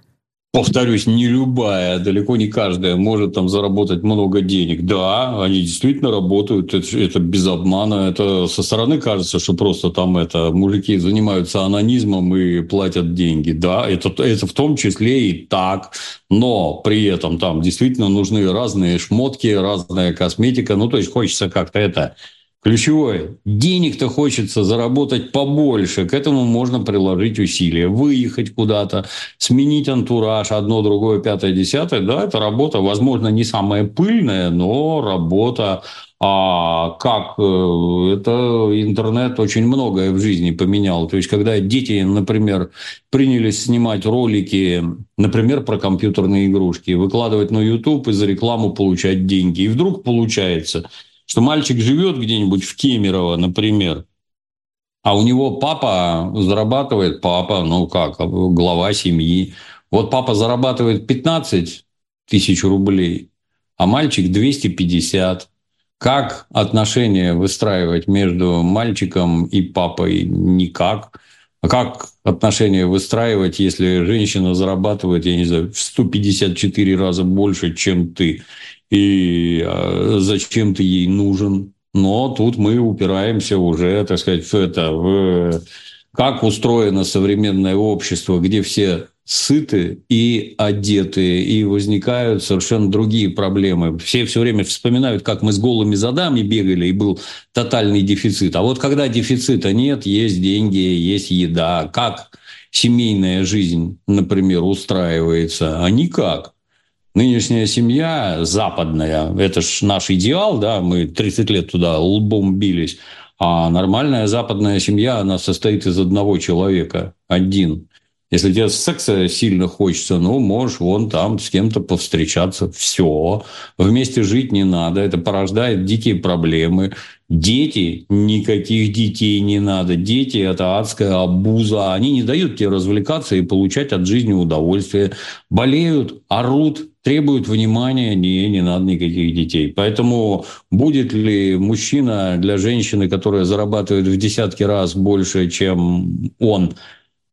повторюсь, не любая, далеко не каждая может там заработать много денег. Да, они действительно работают, это, это без обмана. Это со стороны кажется, что просто там это мужики занимаются анонизмом и платят деньги. Да, это, это в том числе и так. Но при этом там действительно нужны разные шмотки, разная косметика. Ну, то есть хочется как-то это Ключевое. Денег-то хочется заработать побольше. К этому можно приложить усилия. Выехать куда-то, сменить антураж, одно, другое, пятое, десятое. Да, это работа, возможно, не самая пыльная, но работа. А как? Э, это интернет очень многое в жизни поменял. То есть, когда дети, например, принялись снимать ролики, например, про компьютерные игрушки, выкладывать на YouTube и за рекламу получать деньги. И вдруг получается – что мальчик живет где-нибудь в Кемерово, например, а у него папа зарабатывает, папа, ну как, глава семьи. Вот папа зарабатывает 15 тысяч рублей, а мальчик 250. Как отношения выстраивать между мальчиком и папой? Никак. А как отношения выстраивать, если женщина зарабатывает, я не знаю, в 154 раза больше, чем ты? и а, зачем ты ей нужен. Но тут мы упираемся уже, так сказать, в это, в как устроено современное общество, где все сыты и одеты, и возникают совершенно другие проблемы. Все все время вспоминают, как мы с голыми задами бегали, и был тотальный дефицит. А вот когда дефицита нет, есть деньги, есть еда. Как семейная жизнь, например, устраивается? А никак нынешняя семья западная, это ж наш идеал, да, мы 30 лет туда лбом бились, а нормальная западная семья, она состоит из одного человека, один. Если тебе секса сильно хочется, ну, можешь вон там с кем-то повстречаться. Все. Вместе жить не надо. Это порождает дикие проблемы. Дети, никаких детей не надо. Дети – это адская обуза. Они не дают тебе развлекаться и получать от жизни удовольствие. Болеют, орут, требуют внимания, не, не надо никаких детей. Поэтому будет ли мужчина для женщины, которая зарабатывает в десятки раз больше, чем он,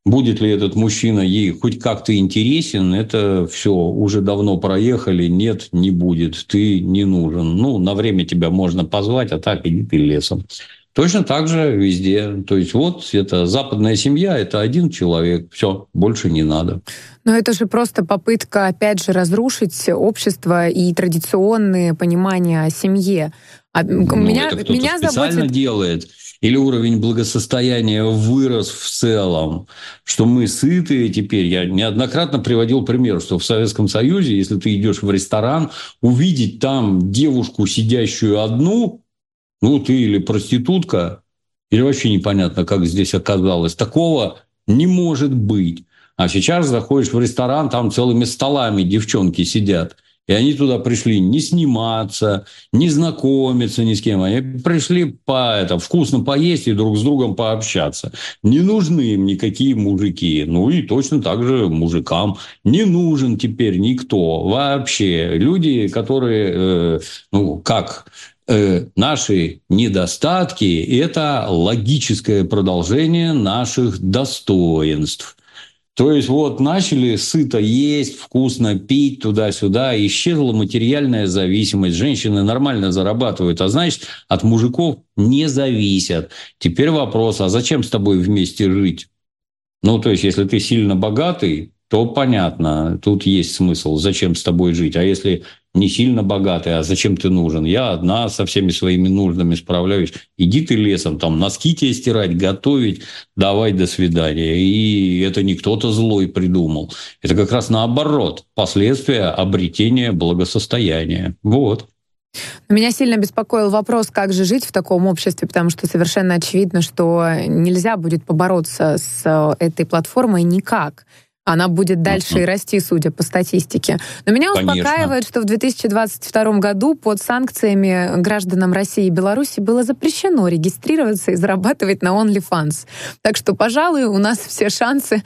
будет ли этот мужчина ей хоть как-то интересен, это все уже давно проехали, нет, не будет, ты не нужен. Ну, на время тебя можно позвать, а так иди ты лесом. Точно так же везде. То есть вот это западная семья, это один человек, все, больше не надо. Но это же просто попытка, опять же, разрушить общество и традиционные понимания о семье. А ну, меня, это меня специально заботит... делает. Или уровень благосостояния вырос в целом, что мы сытые теперь. Я неоднократно приводил пример, что в Советском Союзе, если ты идешь в ресторан, увидеть там девушку, сидящую одну, ну, ты или проститутка, или вообще непонятно, как здесь оказалось. Такого не может быть. А сейчас заходишь в ресторан, там целыми столами девчонки сидят. И они туда пришли не сниматься, не знакомиться ни с кем. Они пришли по это, вкусно поесть и друг с другом пообщаться. Не нужны им никакие мужики. Ну и точно так же мужикам не нужен теперь никто вообще. Люди, которые, э, ну как, э, наши недостатки – это логическое продолжение наших достоинств. То есть вот начали сыто есть, вкусно пить туда-сюда, исчезла материальная зависимость, женщины нормально зарабатывают, а значит от мужиков не зависят. Теперь вопрос, а зачем с тобой вместе жить? Ну, то есть, если ты сильно богатый, то понятно, тут есть смысл, зачем с тобой жить. А если не сильно богатый, а зачем ты нужен? Я одна со всеми своими нуждами справляюсь. Иди ты лесом, там носки тебе стирать, готовить, давай до свидания. И это не кто-то злой придумал. Это как раз наоборот, последствия обретения благосостояния. Вот. Меня сильно беспокоил вопрос, как же жить в таком обществе, потому что совершенно очевидно, что нельзя будет побороться с э, этой платформой никак она будет дальше uh-huh. и расти, судя по статистике. Но меня Конечно. успокаивает, что в 2022 году под санкциями гражданам России и Беларуси было запрещено регистрироваться и зарабатывать на OnlyFans. Так что, пожалуй, у нас все шансы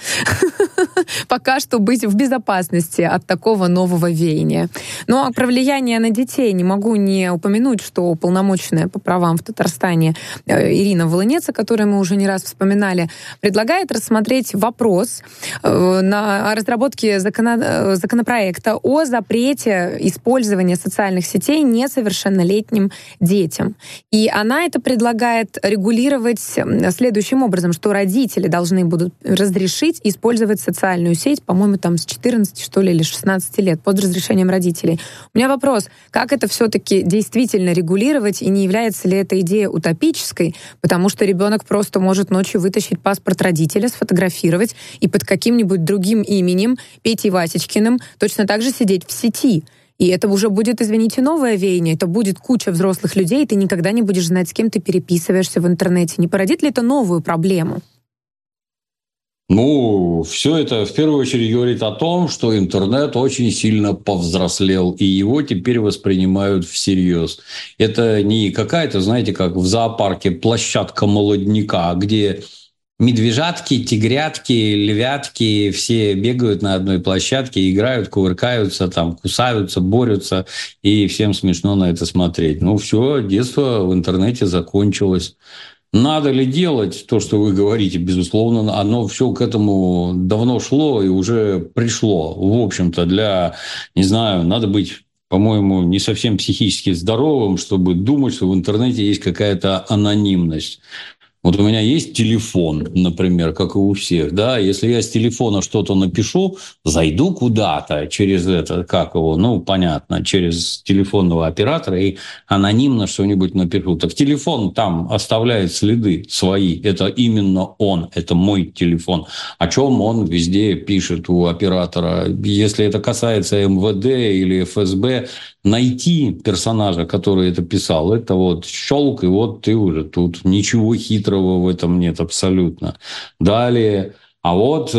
пока что быть в безопасности от такого нового веяния. Ну а про влияние на детей не могу не упомянуть, что полномоченная по правам в Татарстане э, Ирина Волынец, о которой мы уже не раз вспоминали, предлагает рассмотреть вопрос э, на разработке закона, законопроекта о запрете использования социальных сетей несовершеннолетним детям. И она это предлагает регулировать следующим образом, что родители должны будут разрешить использовать социальную сеть, по-моему, там с 14, что ли, или 16 лет, под разрешением родителей. У меня вопрос, как это все-таки действительно регулировать, и не является ли эта идея утопической, потому что ребенок просто может ночью вытащить паспорт родителя, сфотографировать и под каким-нибудь другим другим именем, Петей Васечкиным, точно так же сидеть в сети. И это уже будет, извините, новое веяние. Это будет куча взрослых людей, и ты никогда не будешь знать, с кем ты переписываешься в интернете. Не породит ли это новую проблему? Ну, все это в первую очередь говорит о том, что интернет очень сильно повзрослел, и его теперь воспринимают всерьез. Это не какая-то, знаете, как в зоопарке площадка молодняка, где медвежатки, тигрятки, львятки, все бегают на одной площадке, играют, кувыркаются, там, кусаются, борются, и всем смешно на это смотреть. Ну, все, детство в интернете закончилось. Надо ли делать то, что вы говорите? Безусловно, оно все к этому давно шло и уже пришло. В общем-то, для, не знаю, надо быть по-моему, не совсем психически здоровым, чтобы думать, что в интернете есть какая-то анонимность. Вот у меня есть телефон, например, как и у всех, да, если я с телефона что-то напишу, зайду куда-то через это, как его, ну, понятно, через телефонного оператора и анонимно что-нибудь напишу. Так телефон там оставляет следы свои, это именно он, это мой телефон. О чем он везде пишет у оператора. Если это касается МВД или ФСБ, найти персонажа, который это писал, это вот щелк, и вот ты уже тут. Ничего хитрого в этом нет абсолютно. Далее а вот э,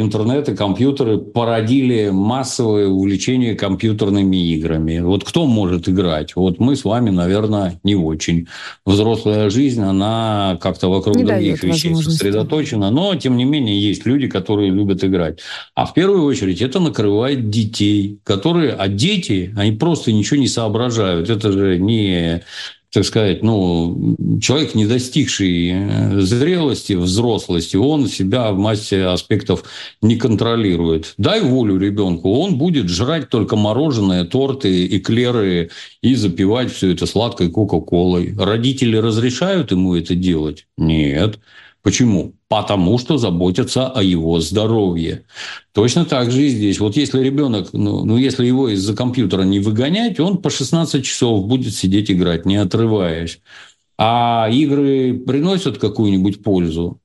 интернет и компьютеры породили массовое увлечение компьютерными играми. Вот кто может играть? Вот мы с вами, наверное, не очень. Взрослая жизнь, она как-то вокруг не других вещей сосредоточена. Но, тем не менее, есть люди, которые любят играть. А в первую очередь это накрывает детей, которые... А дети, они просто ничего не соображают. Это же не так сказать, ну, человек, не достигший э, зрелости, взрослости, он себя в массе аспектов не контролирует. Дай волю ребенку, он будет жрать только мороженое, торты, эклеры и запивать все это сладкой кока-колой. Родители разрешают ему это делать? Нет. Почему? Потому что заботятся о его здоровье. Точно так же и здесь. Вот если ребенок, ну, ну если его из-за компьютера не выгонять, он по 16 часов будет сидеть играть, не отрываясь. А игры приносят какую-нибудь пользу?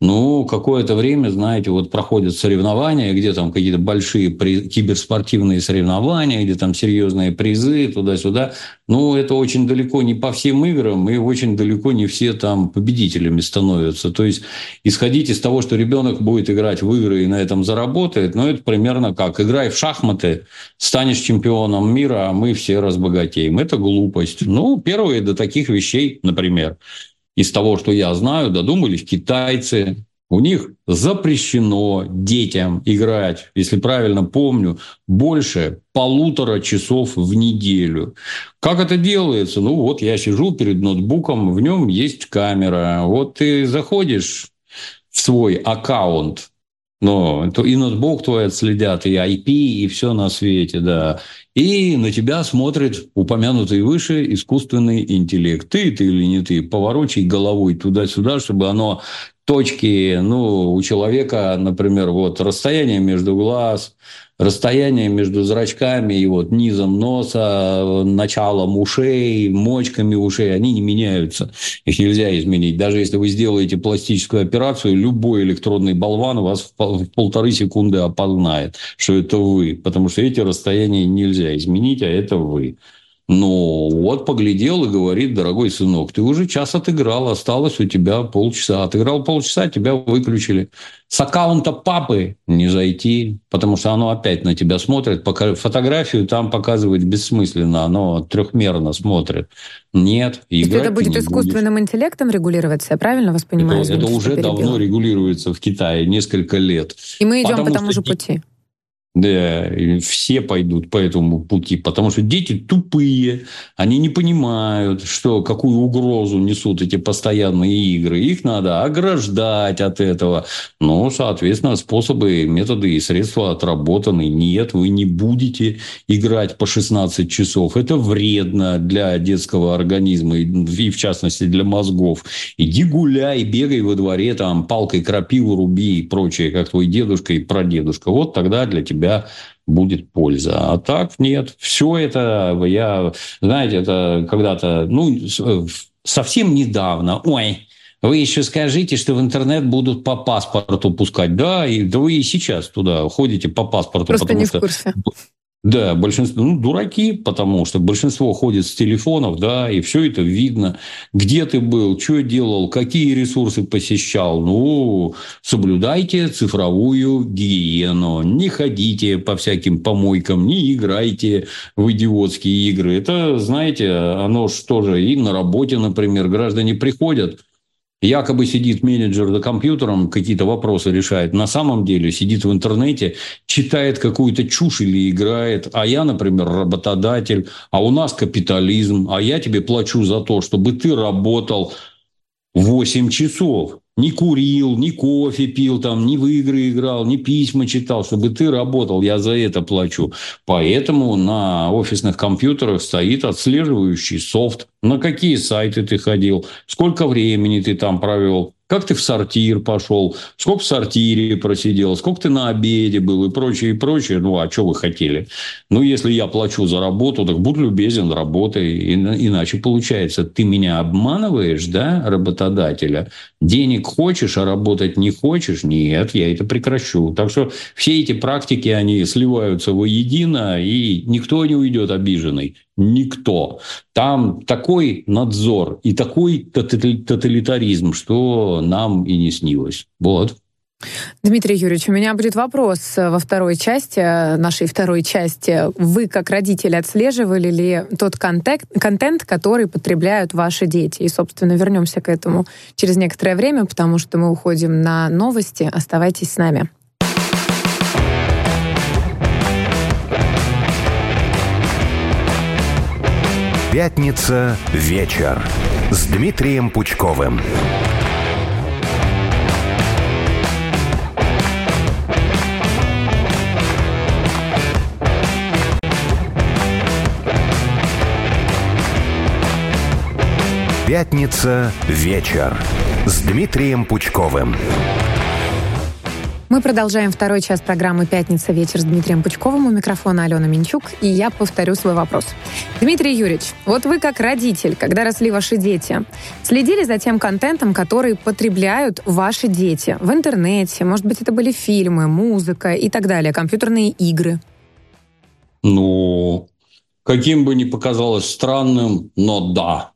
Ну, какое-то время, знаете, вот проходят соревнования, где там какие-то большие при... киберспортивные соревнования, где там серьезные призы туда-сюда. Ну, это очень далеко не по всем играм, и очень далеко не все там победителями становятся. То есть, исходить из того, что ребенок будет играть в игры и на этом заработает, ну, это примерно как играй в шахматы, станешь чемпионом мира, а мы все разбогатеем. Это глупость. Ну, первые до таких вещей, например, из того, что я знаю, додумались китайцы. у них запрещено детям играть, если правильно помню, больше полутора часов в неделю. Как это делается? Ну вот я сижу перед ноутбуком, в нем есть камера. Вот ты заходишь в свой аккаунт, но и ноутбук твой отследят, и IP, и все на свете, да. И на тебя смотрит упомянутый выше искусственный интеллект. Ты ты или не ты, поворочай головой туда-сюда, чтобы оно точки, ну, у человека, например, вот расстояние между глаз, расстояние между зрачками и вот низом носа, началом ушей, мочками ушей, они не меняются. Их нельзя изменить. Даже если вы сделаете пластическую операцию, любой электронный болван вас в полторы секунды опознает, что это вы. Потому что эти расстояния нельзя изменить, а это вы. Ну, вот поглядел и говорит, дорогой сынок, ты уже час отыграл, осталось у тебя полчаса. Отыграл полчаса, тебя выключили. С аккаунта папы не зайти, потому что оно опять на тебя смотрит. Пока фотографию там показывать бессмысленно, оно трехмерно смотрит. Нет, играть Это будет искусственным будешь. интеллектом регулироваться, правильно вас понимаю? Это, это уже давно регулируется в Китае, несколько лет. И мы идем потому по тому же пути. Да, все пойдут по этому пути, потому что дети тупые, они не понимают, что какую угрозу несут эти постоянные игры. Их надо ограждать от этого. Но, соответственно, способы, методы и средства отработаны. Нет, вы не будете играть по 16 часов. Это вредно для детского организма и, в частности, для мозгов. Иди гуляй, бегай во дворе, там, палкой крапиву руби и прочее, как твой дедушка и прадедушка. Вот тогда для тебя тебя будет польза. А так нет. Все это, я, знаете, это когда-то, ну, совсем недавно, ой, вы еще скажите, что в интернет будут по паспорту пускать. Да, и да вы и сейчас туда ходите по паспорту. Просто потому не в курсе. Что да, большинство, ну, дураки, потому что большинство ходит с телефонов, да, и все это видно. Где ты был, что делал, какие ресурсы посещал. Ну, соблюдайте цифровую гигиену. Не ходите по всяким помойкам, не играйте в идиотские игры. Это, знаете, оно что же и на работе, например, граждане приходят – Якобы сидит менеджер за компьютером, какие-то вопросы решает. На самом деле сидит в интернете, читает какую-то чушь или играет. А я, например, работодатель, а у нас капитализм, а я тебе плачу за то, чтобы ты работал 8 часов не курил, не кофе пил, там, не в игры играл, не письма читал, чтобы ты работал, я за это плачу. Поэтому на офисных компьютерах стоит отслеживающий софт, на какие сайты ты ходил, сколько времени ты там провел, как ты в сортир пошел, сколько в сортире просидел, сколько ты на обеде был и прочее, и прочее. Ну, а что вы хотели? Ну, если я плачу за работу, так будь любезен, работай. Иначе получается, ты меня обманываешь, да, работодателя? Денег хочешь, а работать не хочешь? Нет, я это прекращу. Так что все эти практики, они сливаются воедино, и никто не уйдет обиженный. Никто. Там такой надзор и такой тоталитаризм, что нам и не снилось. Вот. Дмитрий Юрьевич, у меня будет вопрос во второй части, нашей второй части. Вы, как родители, отслеживали ли тот контент, контент, который потребляют ваши дети? И, собственно, вернемся к этому через некоторое время, потому что мы уходим на новости. Оставайтесь с нами. Пятница вечер с Дмитрием Пучковым. Пятница вечер с Дмитрием Пучковым. Мы продолжаем второй час программы «Пятница. Вечер» с Дмитрием Пучковым. У микрофона Алена Минчук. И я повторю свой вопрос. Дмитрий Юрьевич, вот вы как родитель, когда росли ваши дети, следили за тем контентом, который потребляют ваши дети в интернете? Может быть, это были фильмы, музыка и так далее, компьютерные игры? Ну, каким бы ни показалось странным, но да,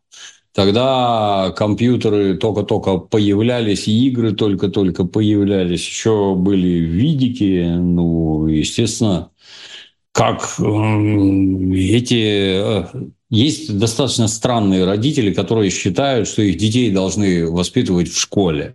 Тогда компьютеры только-только появлялись, игры только-только появлялись, еще были видики, ну, естественно, как эти... Э, есть достаточно странные родители, которые считают, что их детей должны воспитывать в школе.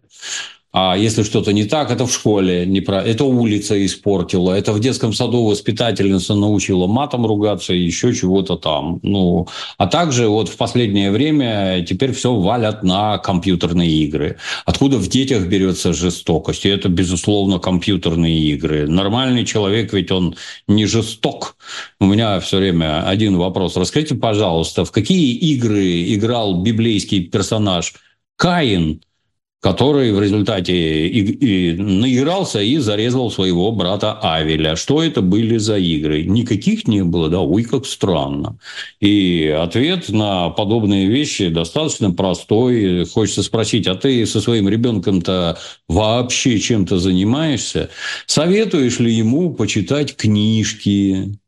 А если что-то не так, это в школе, не про... это улица испортила, это в детском саду воспитательница научила матом ругаться и еще чего-то там. Ну, а также вот в последнее время теперь все валят на компьютерные игры. Откуда в детях берется жестокость? И это, безусловно, компьютерные игры. Нормальный человек, ведь он не жесток. У меня все время один вопрос. Расскажите, пожалуйста, в какие игры играл библейский персонаж Каин – который в результате и, и наигрался и зарезал своего брата Авеля. Что это были за игры? Никаких не было, да, ой, как странно. И ответ на подобные вещи достаточно простой. Хочется спросить, а ты со своим ребенком-то вообще чем-то занимаешься? Советуешь ли ему почитать книжки,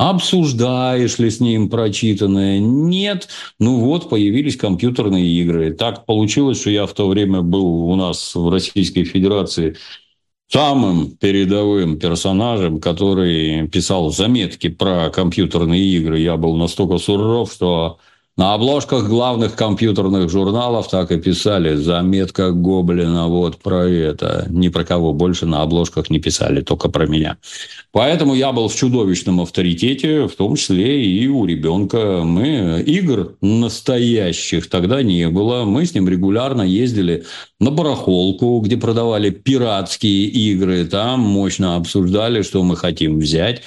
Обсуждаешь ли с ним прочитанное? Нет. Ну вот, появились компьютерные игры. Так получилось, что я в то время был у нас в Российской Федерации самым передовым персонажем, который писал заметки про компьютерные игры. Я был настолько суров, что на обложках главных компьютерных журналов так и писали «Заметка Гоблина вот про это». Ни про кого больше на обложках не писали, только про меня. Поэтому я был в чудовищном авторитете, в том числе и у ребенка. Мы игр настоящих тогда не было. Мы с ним регулярно ездили на барахолку, где продавали пиратские игры. Там мощно обсуждали, что мы хотим взять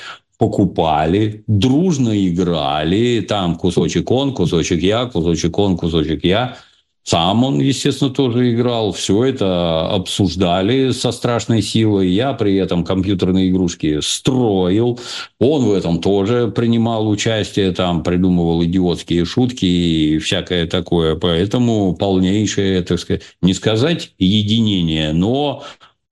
покупали, дружно играли, там кусочек он, кусочек я, кусочек он, кусочек я. Сам он, естественно, тоже играл. Все это обсуждали со страшной силой. Я при этом компьютерные игрушки строил. Он в этом тоже принимал участие, там придумывал идиотские шутки и всякое такое. Поэтому полнейшее, так сказать, не сказать единение, но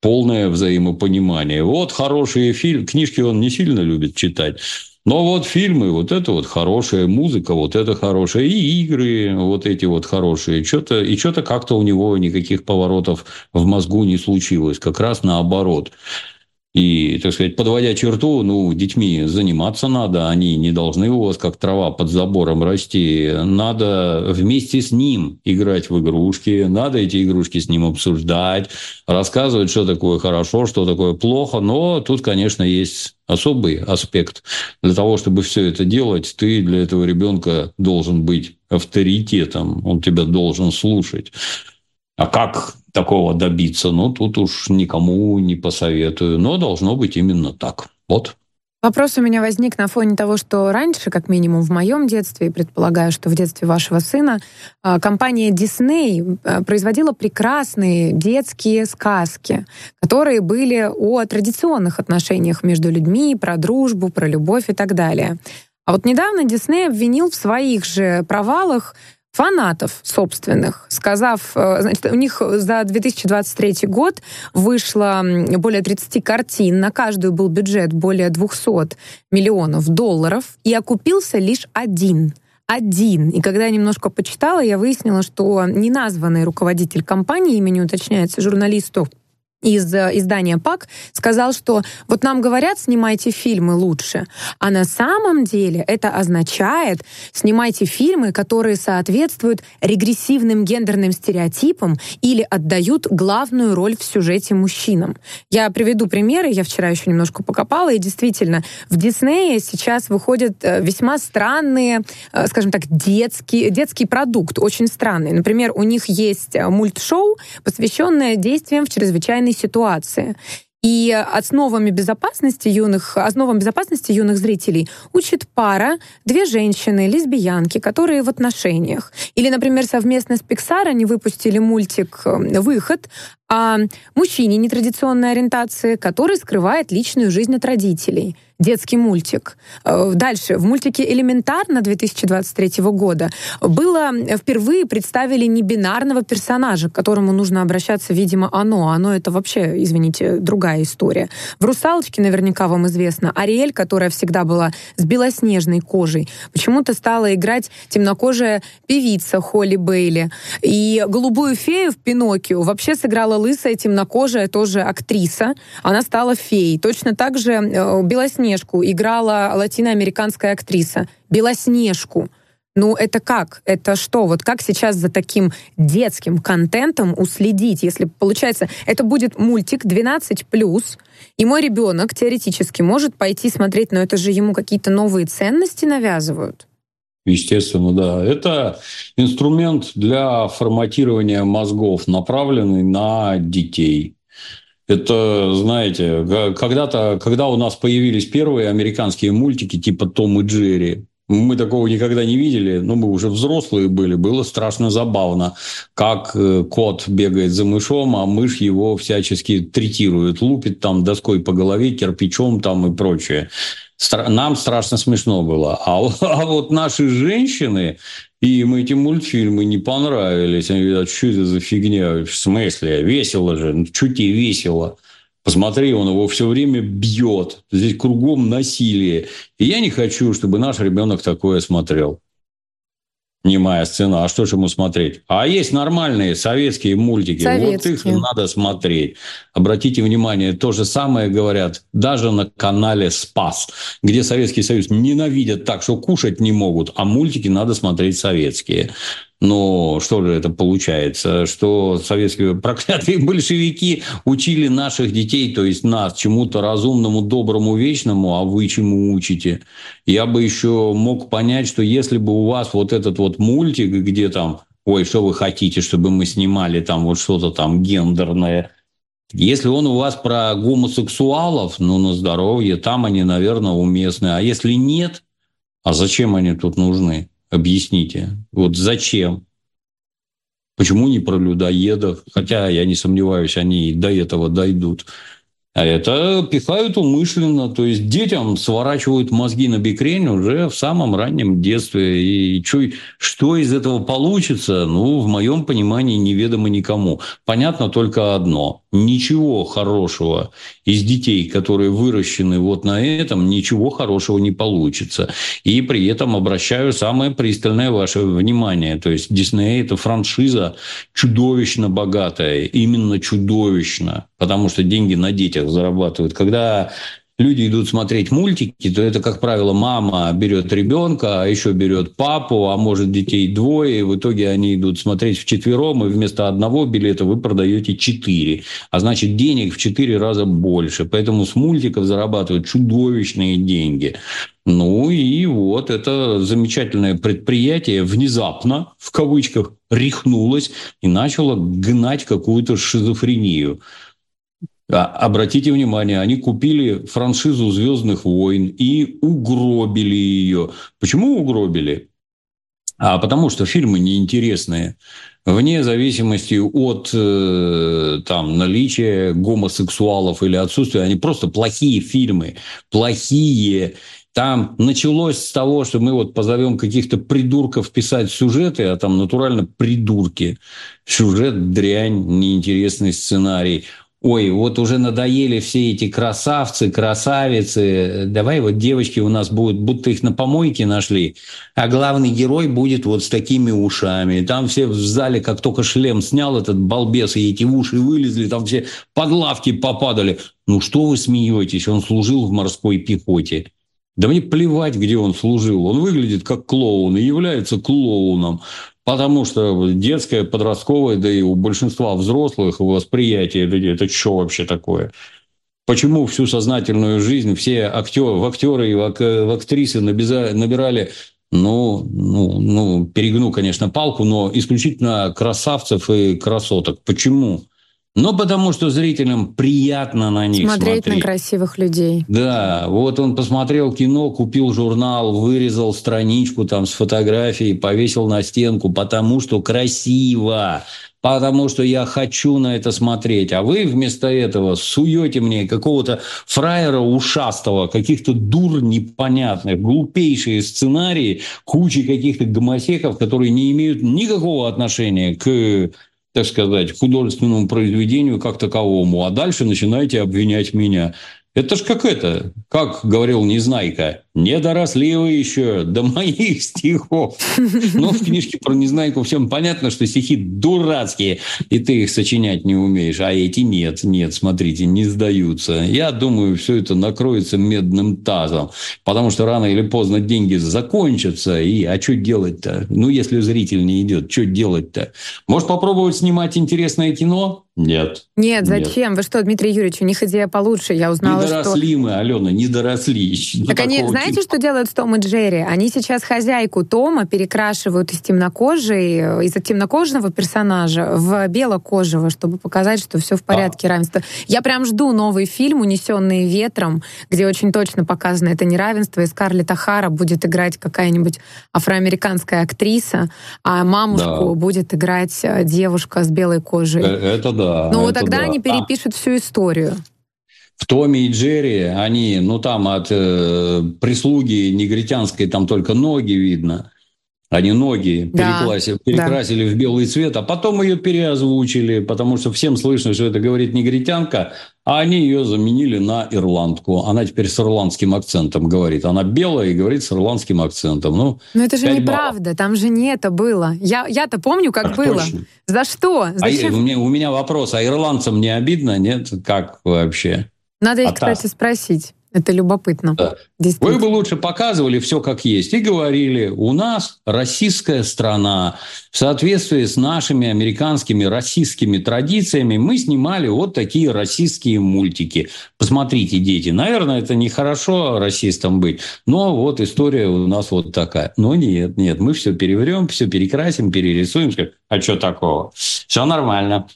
полное взаимопонимание. Вот хорошие фильмы, книжки он не сильно любит читать, но вот фильмы, вот это вот хорошая музыка, вот это хорошая, и игры вот эти вот хорошие. Что-то, и что-то как-то у него никаких поворотов в мозгу не случилось. Как раз наоборот. И, так сказать, подводя черту, ну, детьми заниматься надо, они не должны у вас как трава под забором расти. Надо вместе с ним играть в игрушки, надо эти игрушки с ним обсуждать, рассказывать, что такое хорошо, что такое плохо. Но тут, конечно, есть особый аспект. Для того, чтобы все это делать, ты для этого ребенка должен быть авторитетом, он тебя должен слушать. А как такого добиться? Ну, тут уж никому не посоветую. Но должно быть именно так. Вот. Вопрос у меня возник на фоне того, что раньше, как минимум в моем детстве, и предполагаю, что в детстве вашего сына, а, компания Disney а, производила прекрасные детские сказки, которые были о традиционных отношениях между людьми, про дружбу, про любовь и так далее. А вот недавно Дисней обвинил в своих же провалах фанатов собственных, сказав, э, значит, у них за 2023 год вышло более 30 картин, на каждую был бюджет более 200 миллионов долларов, и окупился лишь один один. И когда я немножко почитала, я выяснила, что неназванный руководитель компании, имени уточняется журналисту из э, издания ПАК сказал, что вот нам говорят, снимайте фильмы лучше, а на самом деле это означает, снимайте фильмы, которые соответствуют регрессивным гендерным стереотипам или отдают главную роль в сюжете мужчинам. Я приведу примеры, я вчера еще немножко покопала, и действительно, в Диснее сейчас выходят э, весьма странные, э, скажем так, детский, детский продукт, очень странный. Например, у них есть мультшоу, посвященное действиям в чрезвычайной жизненной ситуации. И основами безопасности юных, основам безопасности юных зрителей учит пара, две женщины, лесбиянки, которые в отношениях. Или, например, совместно с Pixar они выпустили мультик э, «Выход», о мужчине нетрадиционной ориентации, который скрывает личную жизнь от родителей. Детский мультик. Э, дальше. В мультике «Элементарно» 2023 года было э, впервые представили небинарного персонажа, к которому нужно обращаться, видимо, оно. Оно — это вообще, извините, другая история. В «Русалочке» наверняка вам известно Ариэль, которая всегда была с белоснежной кожей, почему-то стала играть темнокожая певица Холли Бейли. И «Голубую фею» в «Пиноккио» вообще сыграла лысая, темнокожая тоже актриса. Она стала феей. Точно так же э, Белоснежку играла латиноамериканская актриса. Белоснежку. Ну, это как? Это что? Вот как сейчас за таким детским контентом уследить? Если, получается, это будет мультик 12+, и мой ребенок теоретически может пойти смотреть, но это же ему какие-то новые ценности навязывают. Естественно, да. Это инструмент для форматирования мозгов, направленный на детей. Это, знаете, когда-то, когда у нас появились первые американские мультики типа Том и Джерри, мы такого никогда не видели, но мы уже взрослые были, было страшно забавно, как э, кот бегает за мышом, а мышь его всячески третирует, лупит там доской по голове, кирпичом там и прочее. Нам страшно смешно было. А, а вот наши женщины, им эти мультфильмы не понравились. Они говорят, что это за фигня? В смысле? Весело же. Ну, что тебе весело? Посмотри, он его все время бьет. Здесь кругом насилие. И я не хочу, чтобы наш ребенок такое смотрел. Немая сцена. А что же ему смотреть? А есть нормальные советские мультики. Советские. Вот их надо смотреть. Обратите внимание, то же самое говорят даже на канале «Спас», где Советский Союз ненавидят так, что кушать не могут, а мультики надо смотреть советские. Но что же это получается? Что советские проклятые большевики учили наших детей, то есть нас, чему-то разумному, доброму, вечному, а вы чему учите? Я бы еще мог понять, что если бы у вас вот этот вот мультик, где там, ой, что вы хотите, чтобы мы снимали там вот что-то там гендерное, если он у вас про гомосексуалов, ну, на здоровье, там они, наверное, уместны. А если нет, а зачем они тут нужны? Объясните. Вот зачем? Почему не про людоедов? Хотя я не сомневаюсь, они до этого дойдут. А это пихают умышленно, то есть детям сворачивают мозги на бикрень уже в самом раннем детстве. И что, что из этого получится, ну, в моем понимании, неведомо никому. Понятно только одно. Ничего хорошего из детей, которые выращены вот на этом, ничего хорошего не получится. И при этом обращаю самое пристальное ваше внимание. То есть Дисней – это франшиза чудовищно богатая, именно чудовищно, потому что деньги на детях всех зарабатывают. Когда люди идут смотреть мультики, то это, как правило, мама берет ребенка, а еще берет папу, а может детей двое, и в итоге они идут смотреть в четвером, и вместо одного билета вы продаете четыре. А значит, денег в четыре раза больше. Поэтому с мультиков зарабатывают чудовищные деньги. Ну и вот это замечательное предприятие внезапно, в кавычках, рехнулось и начало гнать какую-то шизофрению. А, обратите внимание, они купили франшизу «Звездных войн» и угробили ее. Почему угробили? А потому что фильмы неинтересные. Вне зависимости от э, там, наличия гомосексуалов или отсутствия, они просто плохие фильмы. Плохие. Там началось с того, что мы вот позовем каких-то придурков писать сюжеты, а там натурально придурки. Сюжет дрянь, неинтересный сценарий ой, вот уже надоели все эти красавцы, красавицы, давай вот девочки у нас будут, будто их на помойке нашли, а главный герой будет вот с такими ушами. Там все в зале, как только шлем снял этот балбес, и эти уши вылезли, там все под лавки попадали. Ну что вы смеетесь, он служил в морской пехоте. Да мне плевать, где он служил. Он выглядит как клоун и является клоуном. Потому что детское, подростковое, да и у большинства взрослых восприятие людей, это что вообще такое? Почему всю сознательную жизнь все актеры, в актеры и в актрисы набирали ну, ну, ну, перегну, конечно, палку, но исключительно красавцев и красоток. Почему? Ну, потому что зрителям приятно на них смотреть. Смотреть на красивых людей. Да, вот он посмотрел кино, купил журнал, вырезал страничку там с фотографией, повесил на стенку, потому что красиво, потому что я хочу на это смотреть. А вы вместо этого суете мне какого-то фраера ушастого, каких-то дур непонятных, глупейшие сценарии, кучи каких-то гомосеков, которые не имеют никакого отношения к так сказать, художественному произведению как таковому, а дальше начинаете обвинять меня. Это ж как это, как говорил Незнайка, не доросли вы еще до моих стихов. Но в книжке про Незнайку всем понятно, что стихи дурацкие, и ты их сочинять не умеешь. А эти нет, нет, смотрите, не сдаются. Я думаю, все это накроется медным тазом, потому что рано или поздно деньги закончатся, и а что делать-то? Ну, если зритель не идет, что делать-то? Может, попробовать снимать интересное кино? Нет. Нет, зачем? Нет. Вы что, Дмитрий Юрьевич, у них идея получше. Я узнала, не доросли что... мы, Алена, не доросли. Так они, знаете, типа. что делают с Том и Джерри? Они сейчас хозяйку Тома перекрашивают из темнокожей, из темнокожего персонажа в белокожего, чтобы показать, что все в порядке, а. равенство. Я прям жду новый фильм «Унесенные ветром», где очень точно показано это неравенство, и Скарлетт Ахара будет играть какая-нибудь афроамериканская актриса, а мамушку да. будет играть э, девушка с белой кожей. Э, это да да. Ну, тогда да. они а перепишут а. всю историю. В Томе и Джерри они, ну, там от э, прислуги негритянской там только ноги видно. Они ноги да, перекрасили, перекрасили да. в белый цвет, а потом ее переозвучили, потому что всем слышно, что это говорит негритянка, а они ее заменили на ирландку. Она теперь с ирландским акцентом говорит. Она белая и говорит с ирландским акцентом. Ну, Но это же неправда, баллов. там же не это было. Я, я-то помню, как так было. Точно. За что? А Зачем? А, у, меня, у меня вопрос, а ирландцам не обидно? Нет? Как вообще? Надо их, а кстати, спросить. Это любопытно. Да. Вы бы лучше показывали все как есть и говорили, у нас российская страна, в соответствии с нашими американскими российскими традициями мы снимали вот такие российские мультики. Посмотрите, дети, наверное, это нехорошо расистом быть, но вот история у нас вот такая. Но нет, нет, мы все переверем, все перекрасим, перерисуем, а что такого? Все нормально.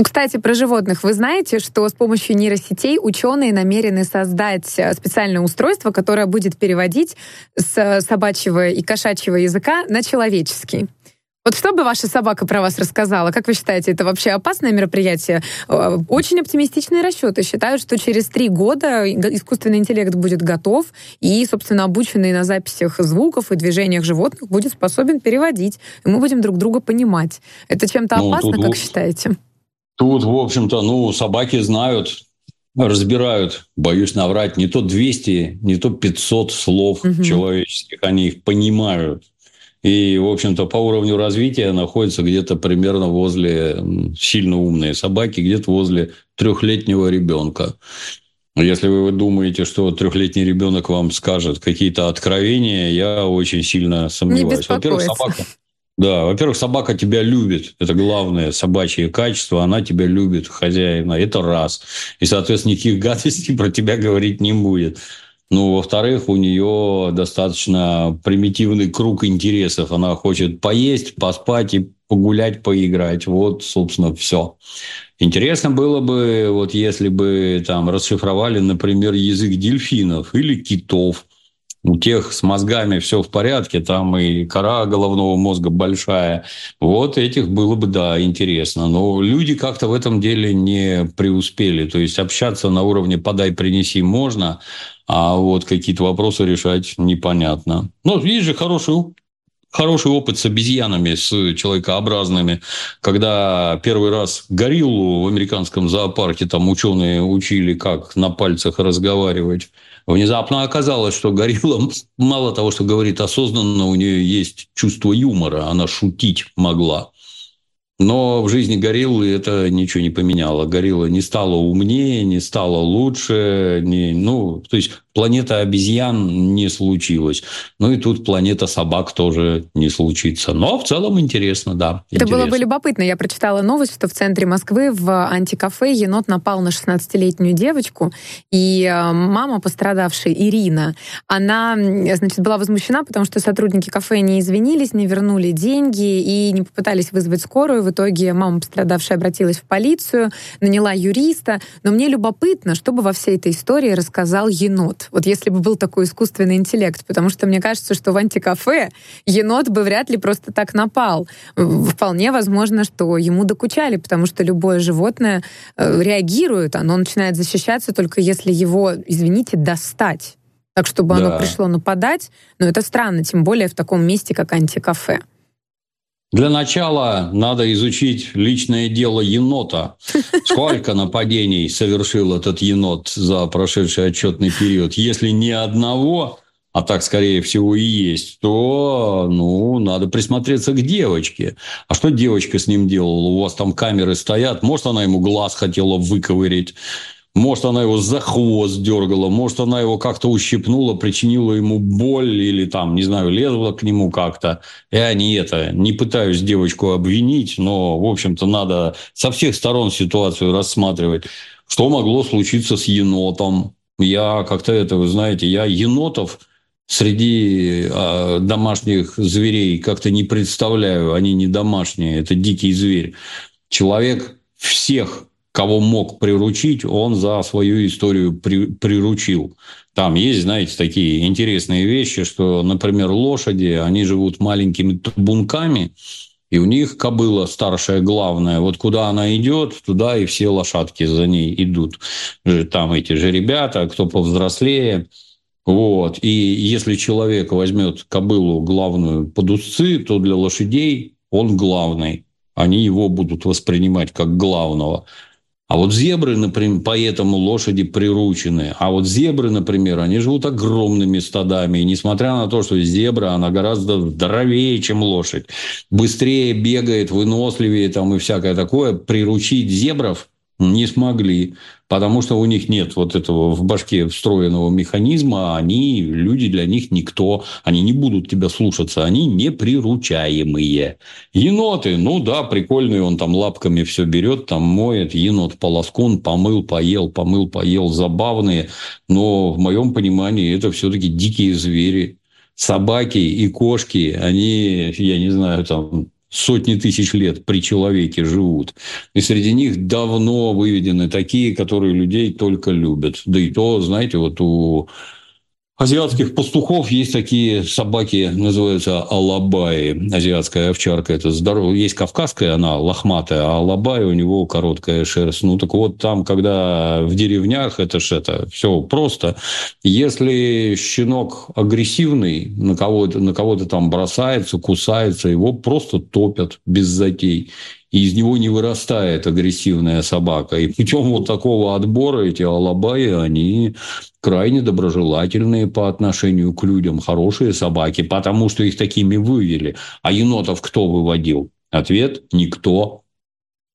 Ну, кстати, про животных. Вы знаете, что с помощью нейросетей ученые намерены создать э, специальное устройство, которое будет переводить с собачьего и кошачьего языка на человеческий. Вот что бы ваша собака про вас рассказала? Как вы считаете, это вообще опасное мероприятие? Э, очень оптимистичные расчеты считают, что через три года искусственный интеллект будет готов и, собственно, обученный на записях звуков и движениях животных будет способен переводить, и мы будем друг друга понимать. Это чем-то ну, опасно, как считаете? Тут, в общем-то, ну, собаки знают, разбирают, боюсь наврать, не то 200, не то 500 слов угу. человеческих, они их понимают. И, в общем-то, по уровню развития находятся где-то примерно возле сильно умные собаки, где-то возле трехлетнего ребенка. Если вы думаете, что трехлетний ребенок вам скажет какие-то откровения, я очень сильно сомневаюсь. Во-первых, собака, да, во-первых, собака тебя любит. Это главное собачье качество. Она тебя любит, хозяина. Это раз. И, соответственно, никаких гадостей про тебя говорить не будет. Ну, во-вторых, у нее достаточно примитивный круг интересов. Она хочет поесть, поспать и погулять, поиграть. Вот, собственно, все. Интересно было бы, вот если бы там расшифровали, например, язык дельфинов или китов – у тех с мозгами все в порядке, там и кора головного мозга большая. Вот этих было бы, да, интересно. Но люди как-то в этом деле не преуспели. То есть общаться на уровне «подай, принеси» можно, а вот какие-то вопросы решать непонятно. Ну, есть же хороший хороший опыт с обезьянами, с человекообразными, когда первый раз гориллу в американском зоопарке там ученые учили, как на пальцах разговаривать. Внезапно оказалось, что горилла мало того, что говорит осознанно, у нее есть чувство юмора, она шутить могла. Но в жизни гориллы это ничего не поменяло. Горилла не стала умнее, не стала лучше. Не, ну, то есть планета обезьян не случилась. Ну и тут планета собак тоже не случится. Но в целом интересно, да. Это интересно. было бы любопытно. Я прочитала новость, что в центре Москвы в антикафе енот напал на 16-летнюю девочку. И э, мама пострадавшей, Ирина, она, значит, была возмущена, потому что сотрудники кафе не извинились, не вернули деньги и не попытались вызвать скорую в итоге мама пострадавшая обратилась в полицию, наняла юриста. Но мне любопытно, что бы во всей этой истории рассказал енот. Вот если бы был такой искусственный интеллект, потому что мне кажется, что в антикафе енот бы вряд ли просто так напал. Вполне возможно, что ему докучали, потому что любое животное э, реагирует, оно начинает защищаться только если его, извините, достать так, чтобы да. оно пришло нападать. Но это странно, тем более в таком месте, как антикафе. Для начала надо изучить личное дело енота. Сколько нападений совершил этот енот за прошедший отчетный период? Если ни одного, а так, скорее всего, и есть, то, ну, надо присмотреться к девочке. А что девочка с ним делала? У вас там камеры стоят, может, она ему глаз хотела выковырить, может, она его за хвост дергала, может, она его как-то ущипнула, причинила ему боль или там, не знаю, лезла к нему как-то. Я не это, не пытаюсь девочку обвинить, но, в общем-то, надо со всех сторон ситуацию рассматривать. Что могло случиться с енотом? Я как-то это, вы знаете, я енотов среди э, домашних зверей как-то не представляю. Они не домашние, это дикий зверь. Человек всех кого мог приручить, он за свою историю при, приручил. Там есть, знаете, такие интересные вещи, что, например, лошади, они живут маленькими табунками, и у них кобыла старшая главная. Вот куда она идет, туда и все лошадки за ней идут. Там эти же ребята, кто повзрослее. Вот. И если человек возьмет кобылу главную под узцы, то для лошадей он главный. Они его будут воспринимать как главного. А вот зебры, например, поэтому лошади приручены. А вот зебры, например, они живут огромными стадами. И несмотря на то, что зебра, она гораздо здоровее, чем лошадь. Быстрее бегает, выносливее там и всякое такое. Приручить зебров не смогли, потому что у них нет вот этого в башке встроенного механизма, они, люди для них никто, они не будут тебя слушаться, они неприручаемые. Еноты, ну да, прикольный, он там лапками все берет, там моет, енот полоскун, помыл, поел, помыл, поел, забавные, но в моем понимании это все-таки дикие звери. Собаки и кошки, они, я не знаю, там сотни тысяч лет при человеке живут. И среди них давно выведены такие, которые людей только любят. Да и то, знаете, вот у азиатских пастухов есть такие собаки, называются алабаи. Азиатская овчарка. Это здорово. Есть кавказская, она лохматая, а алабай у него короткая шерсть. Ну, так вот, там, когда в деревнях, это ж это все просто. Если щенок агрессивный, на кого-то, на кого-то там бросается, кусается, его просто топят без затей и из него не вырастает агрессивная собака. И путем вот такого отбора эти алабаи, они крайне доброжелательные по отношению к людям, хорошие собаки, потому что их такими вывели. А енотов кто выводил? Ответ – никто.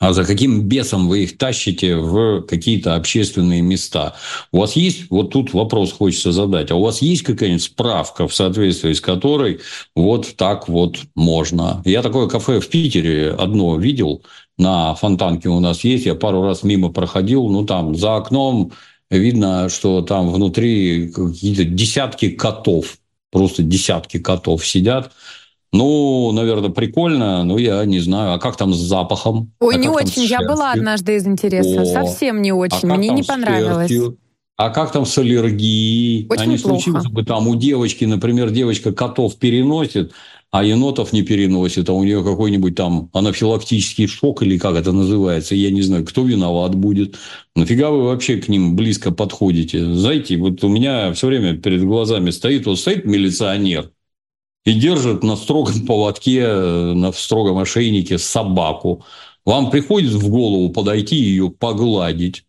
А за каким бесом вы их тащите в какие-то общественные места? У вас есть, вот тут вопрос хочется задать, а у вас есть какая-нибудь справка, в соответствии с которой вот так вот можно? Я такое кафе в Питере одно видел, на Фонтанке у нас есть, я пару раз мимо проходил, ну там за окном видно, что там внутри какие-то десятки котов, просто десятки котов сидят, ну, наверное, прикольно, но я не знаю. А как там с запахом? Ой, а не очень. Я была однажды из интереса. О, Совсем не очень. А Мне не понравилось. А как там с аллергией? Очень а не случилось бы там у девочки, например, девочка котов переносит, а енотов не переносит, а у нее какой-нибудь там анафилактический шок или как это называется, я не знаю, кто виноват будет. Нафига вы вообще к ним близко подходите? Знаете, вот у меня все время перед глазами стоит, вот стоит милиционер, и держит на строгом поводке, э, на строгом ошейнике собаку. Вам приходит в голову подойти и ее погладить.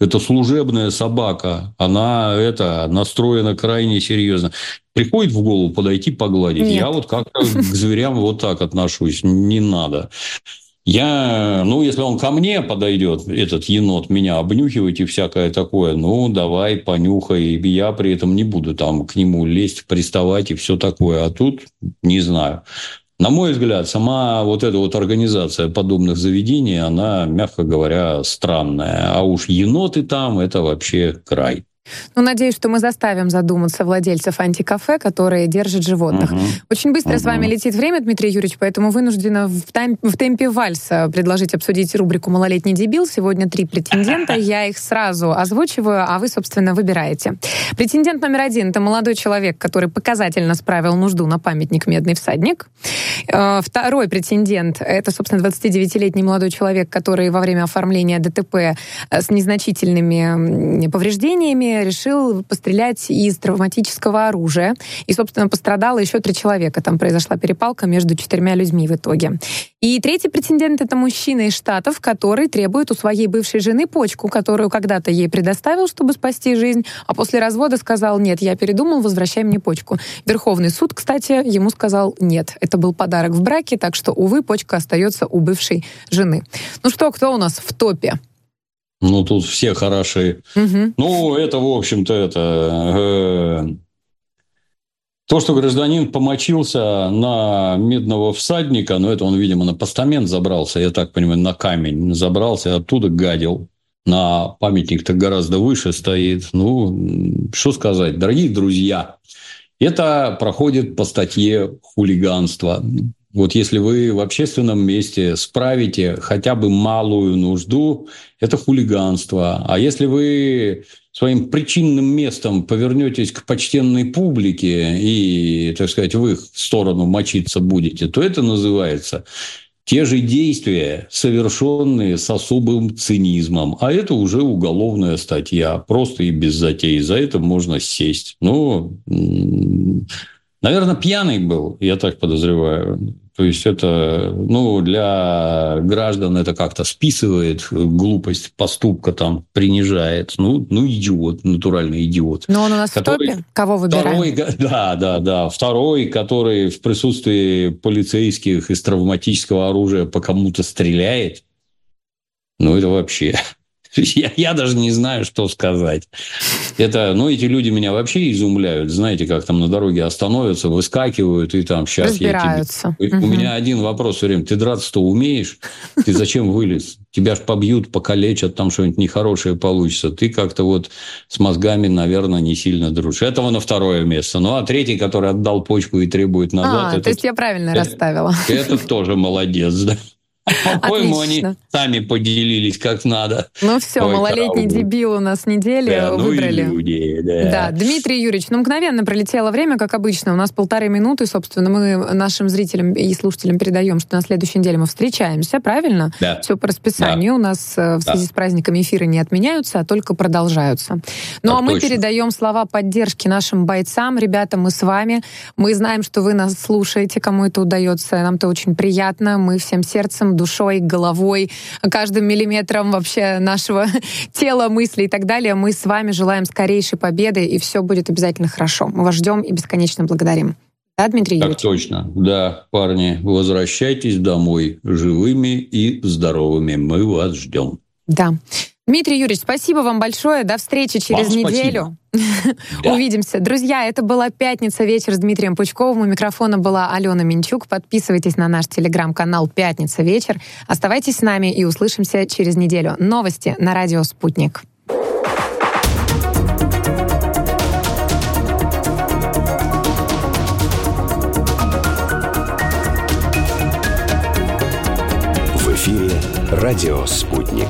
Это служебная собака, она это настроена крайне серьезно. Приходит в голову подойти погладить. Нет. Я вот как-то к зверям вот так отношусь. Не надо. Я, ну, если он ко мне подойдет, этот енот, меня обнюхивать и всякое такое, ну, давай, понюхай. Я при этом не буду там к нему лезть, приставать и все такое. А тут не знаю. На мой взгляд, сама вот эта вот организация подобных заведений, она, мягко говоря, странная. А уж еноты там – это вообще край. Ну, надеюсь, что мы заставим задуматься владельцев антикафе, которые держат животных. Угу. Очень быстро угу. с вами летит время, Дмитрий Юрьевич, поэтому вынуждена в, тайм, в темпе вальса предложить обсудить рубрику «Малолетний дебил». Сегодня три претендента. Я их сразу озвучиваю, а вы, собственно, выбираете. Претендент номер один — это молодой человек, который показательно справил нужду на памятник «Медный всадник». Э, второй претендент — это, собственно, 29-летний молодой человек, который во время оформления ДТП э, с незначительными повреждениями решил пострелять из травматического оружия. И, собственно, пострадало еще три человека. Там произошла перепалка между четырьмя людьми в итоге. И третий претендент — это мужчина из Штатов, который требует у своей бывшей жены почку, которую когда-то ей предоставил, чтобы спасти жизнь, а после развода сказал «нет, я передумал, возвращай мне почку». Верховный суд, кстати, ему сказал «нет, это был подарок в браке, так что, увы, почка остается у бывшей жены». Ну что, кто у нас в топе? Ну, тут все хороши. Угу. Ну, это, в общем-то, это... Э, то, что гражданин помочился на медного всадника, ну, это он, видимо, на постамент забрался, я так понимаю, на камень забрался, оттуда гадил. На памятник-то гораздо выше стоит. Ну, что сказать, дорогие друзья, это проходит по статье хулиганство. Вот если вы в общественном месте справите хотя бы малую нужду, это хулиганство. А если вы своим причинным местом повернетесь к почтенной публике и, так сказать, в их сторону мочиться будете, то это называется те же действия, совершенные с особым цинизмом. А это уже уголовная статья, просто и без затей. За это можно сесть. Ну, наверное, пьяный был, я так подозреваю. То есть это, ну, для граждан это как-то списывает глупость поступка, там, принижает. Ну, ну идиот, натуральный идиот. Но он у нас который, в топе? Кого выбираем? Второй, да, да, да. Второй, который в присутствии полицейских из травматического оружия по кому-то стреляет, ну, это вообще... Я, я даже не знаю, что сказать. Это, ну, эти люди меня вообще изумляют. Знаете, как там на дороге остановятся, выскакивают, и там сейчас я тебе... Угу. У меня один вопрос все время. Ты драться-то умеешь? Ты зачем вылез? Тебя ж побьют, покалечат, там что-нибудь нехорошее получится. Ты как-то вот с мозгами, наверное, не сильно дружишь. Этого на второе место. Ну, а третий, который отдал почку и требует назад... А, этот, то есть я правильно это, расставила. Это тоже молодец, да. По-моему, они сами поделились как надо. Ну все, Ой, малолетний караул. дебил у нас недели да, ну выбрали. Ну люди, да. да, Дмитрий Юрьевич, ну мгновенно пролетело время, как обычно. У нас полторы минуты, собственно, мы нашим зрителям и слушателям передаем, что на следующей неделе мы встречаемся, правильно? Да. Все по расписанию. Да. У нас э, в связи да. с праздниками эфиры не отменяются, а только продолжаются. Ну так а мы точно. передаем слова поддержки нашим бойцам. Ребята, мы с вами. Мы знаем, что вы нас слушаете, кому это удается. Нам это очень приятно. Мы всем сердцем душой, головой, каждым миллиметром вообще нашего тела, мысли и так далее. Мы с вами желаем скорейшей победы, и все будет обязательно хорошо. Мы вас ждем и бесконечно благодарим. Да, Дмитрий Так точно. Да, парни, возвращайтесь домой живыми и здоровыми. Мы вас ждем. Да. Дмитрий Юрьевич, спасибо вам большое. До встречи через вам неделю. Да. Увидимся. Друзья, это была «Пятница вечер» с Дмитрием Пучковым. У микрофона была Алена Минчук. Подписывайтесь на наш телеграм-канал «Пятница вечер». Оставайтесь с нами и услышимся через неделю. Новости на радио «Спутник». В эфире «Радио Спутник».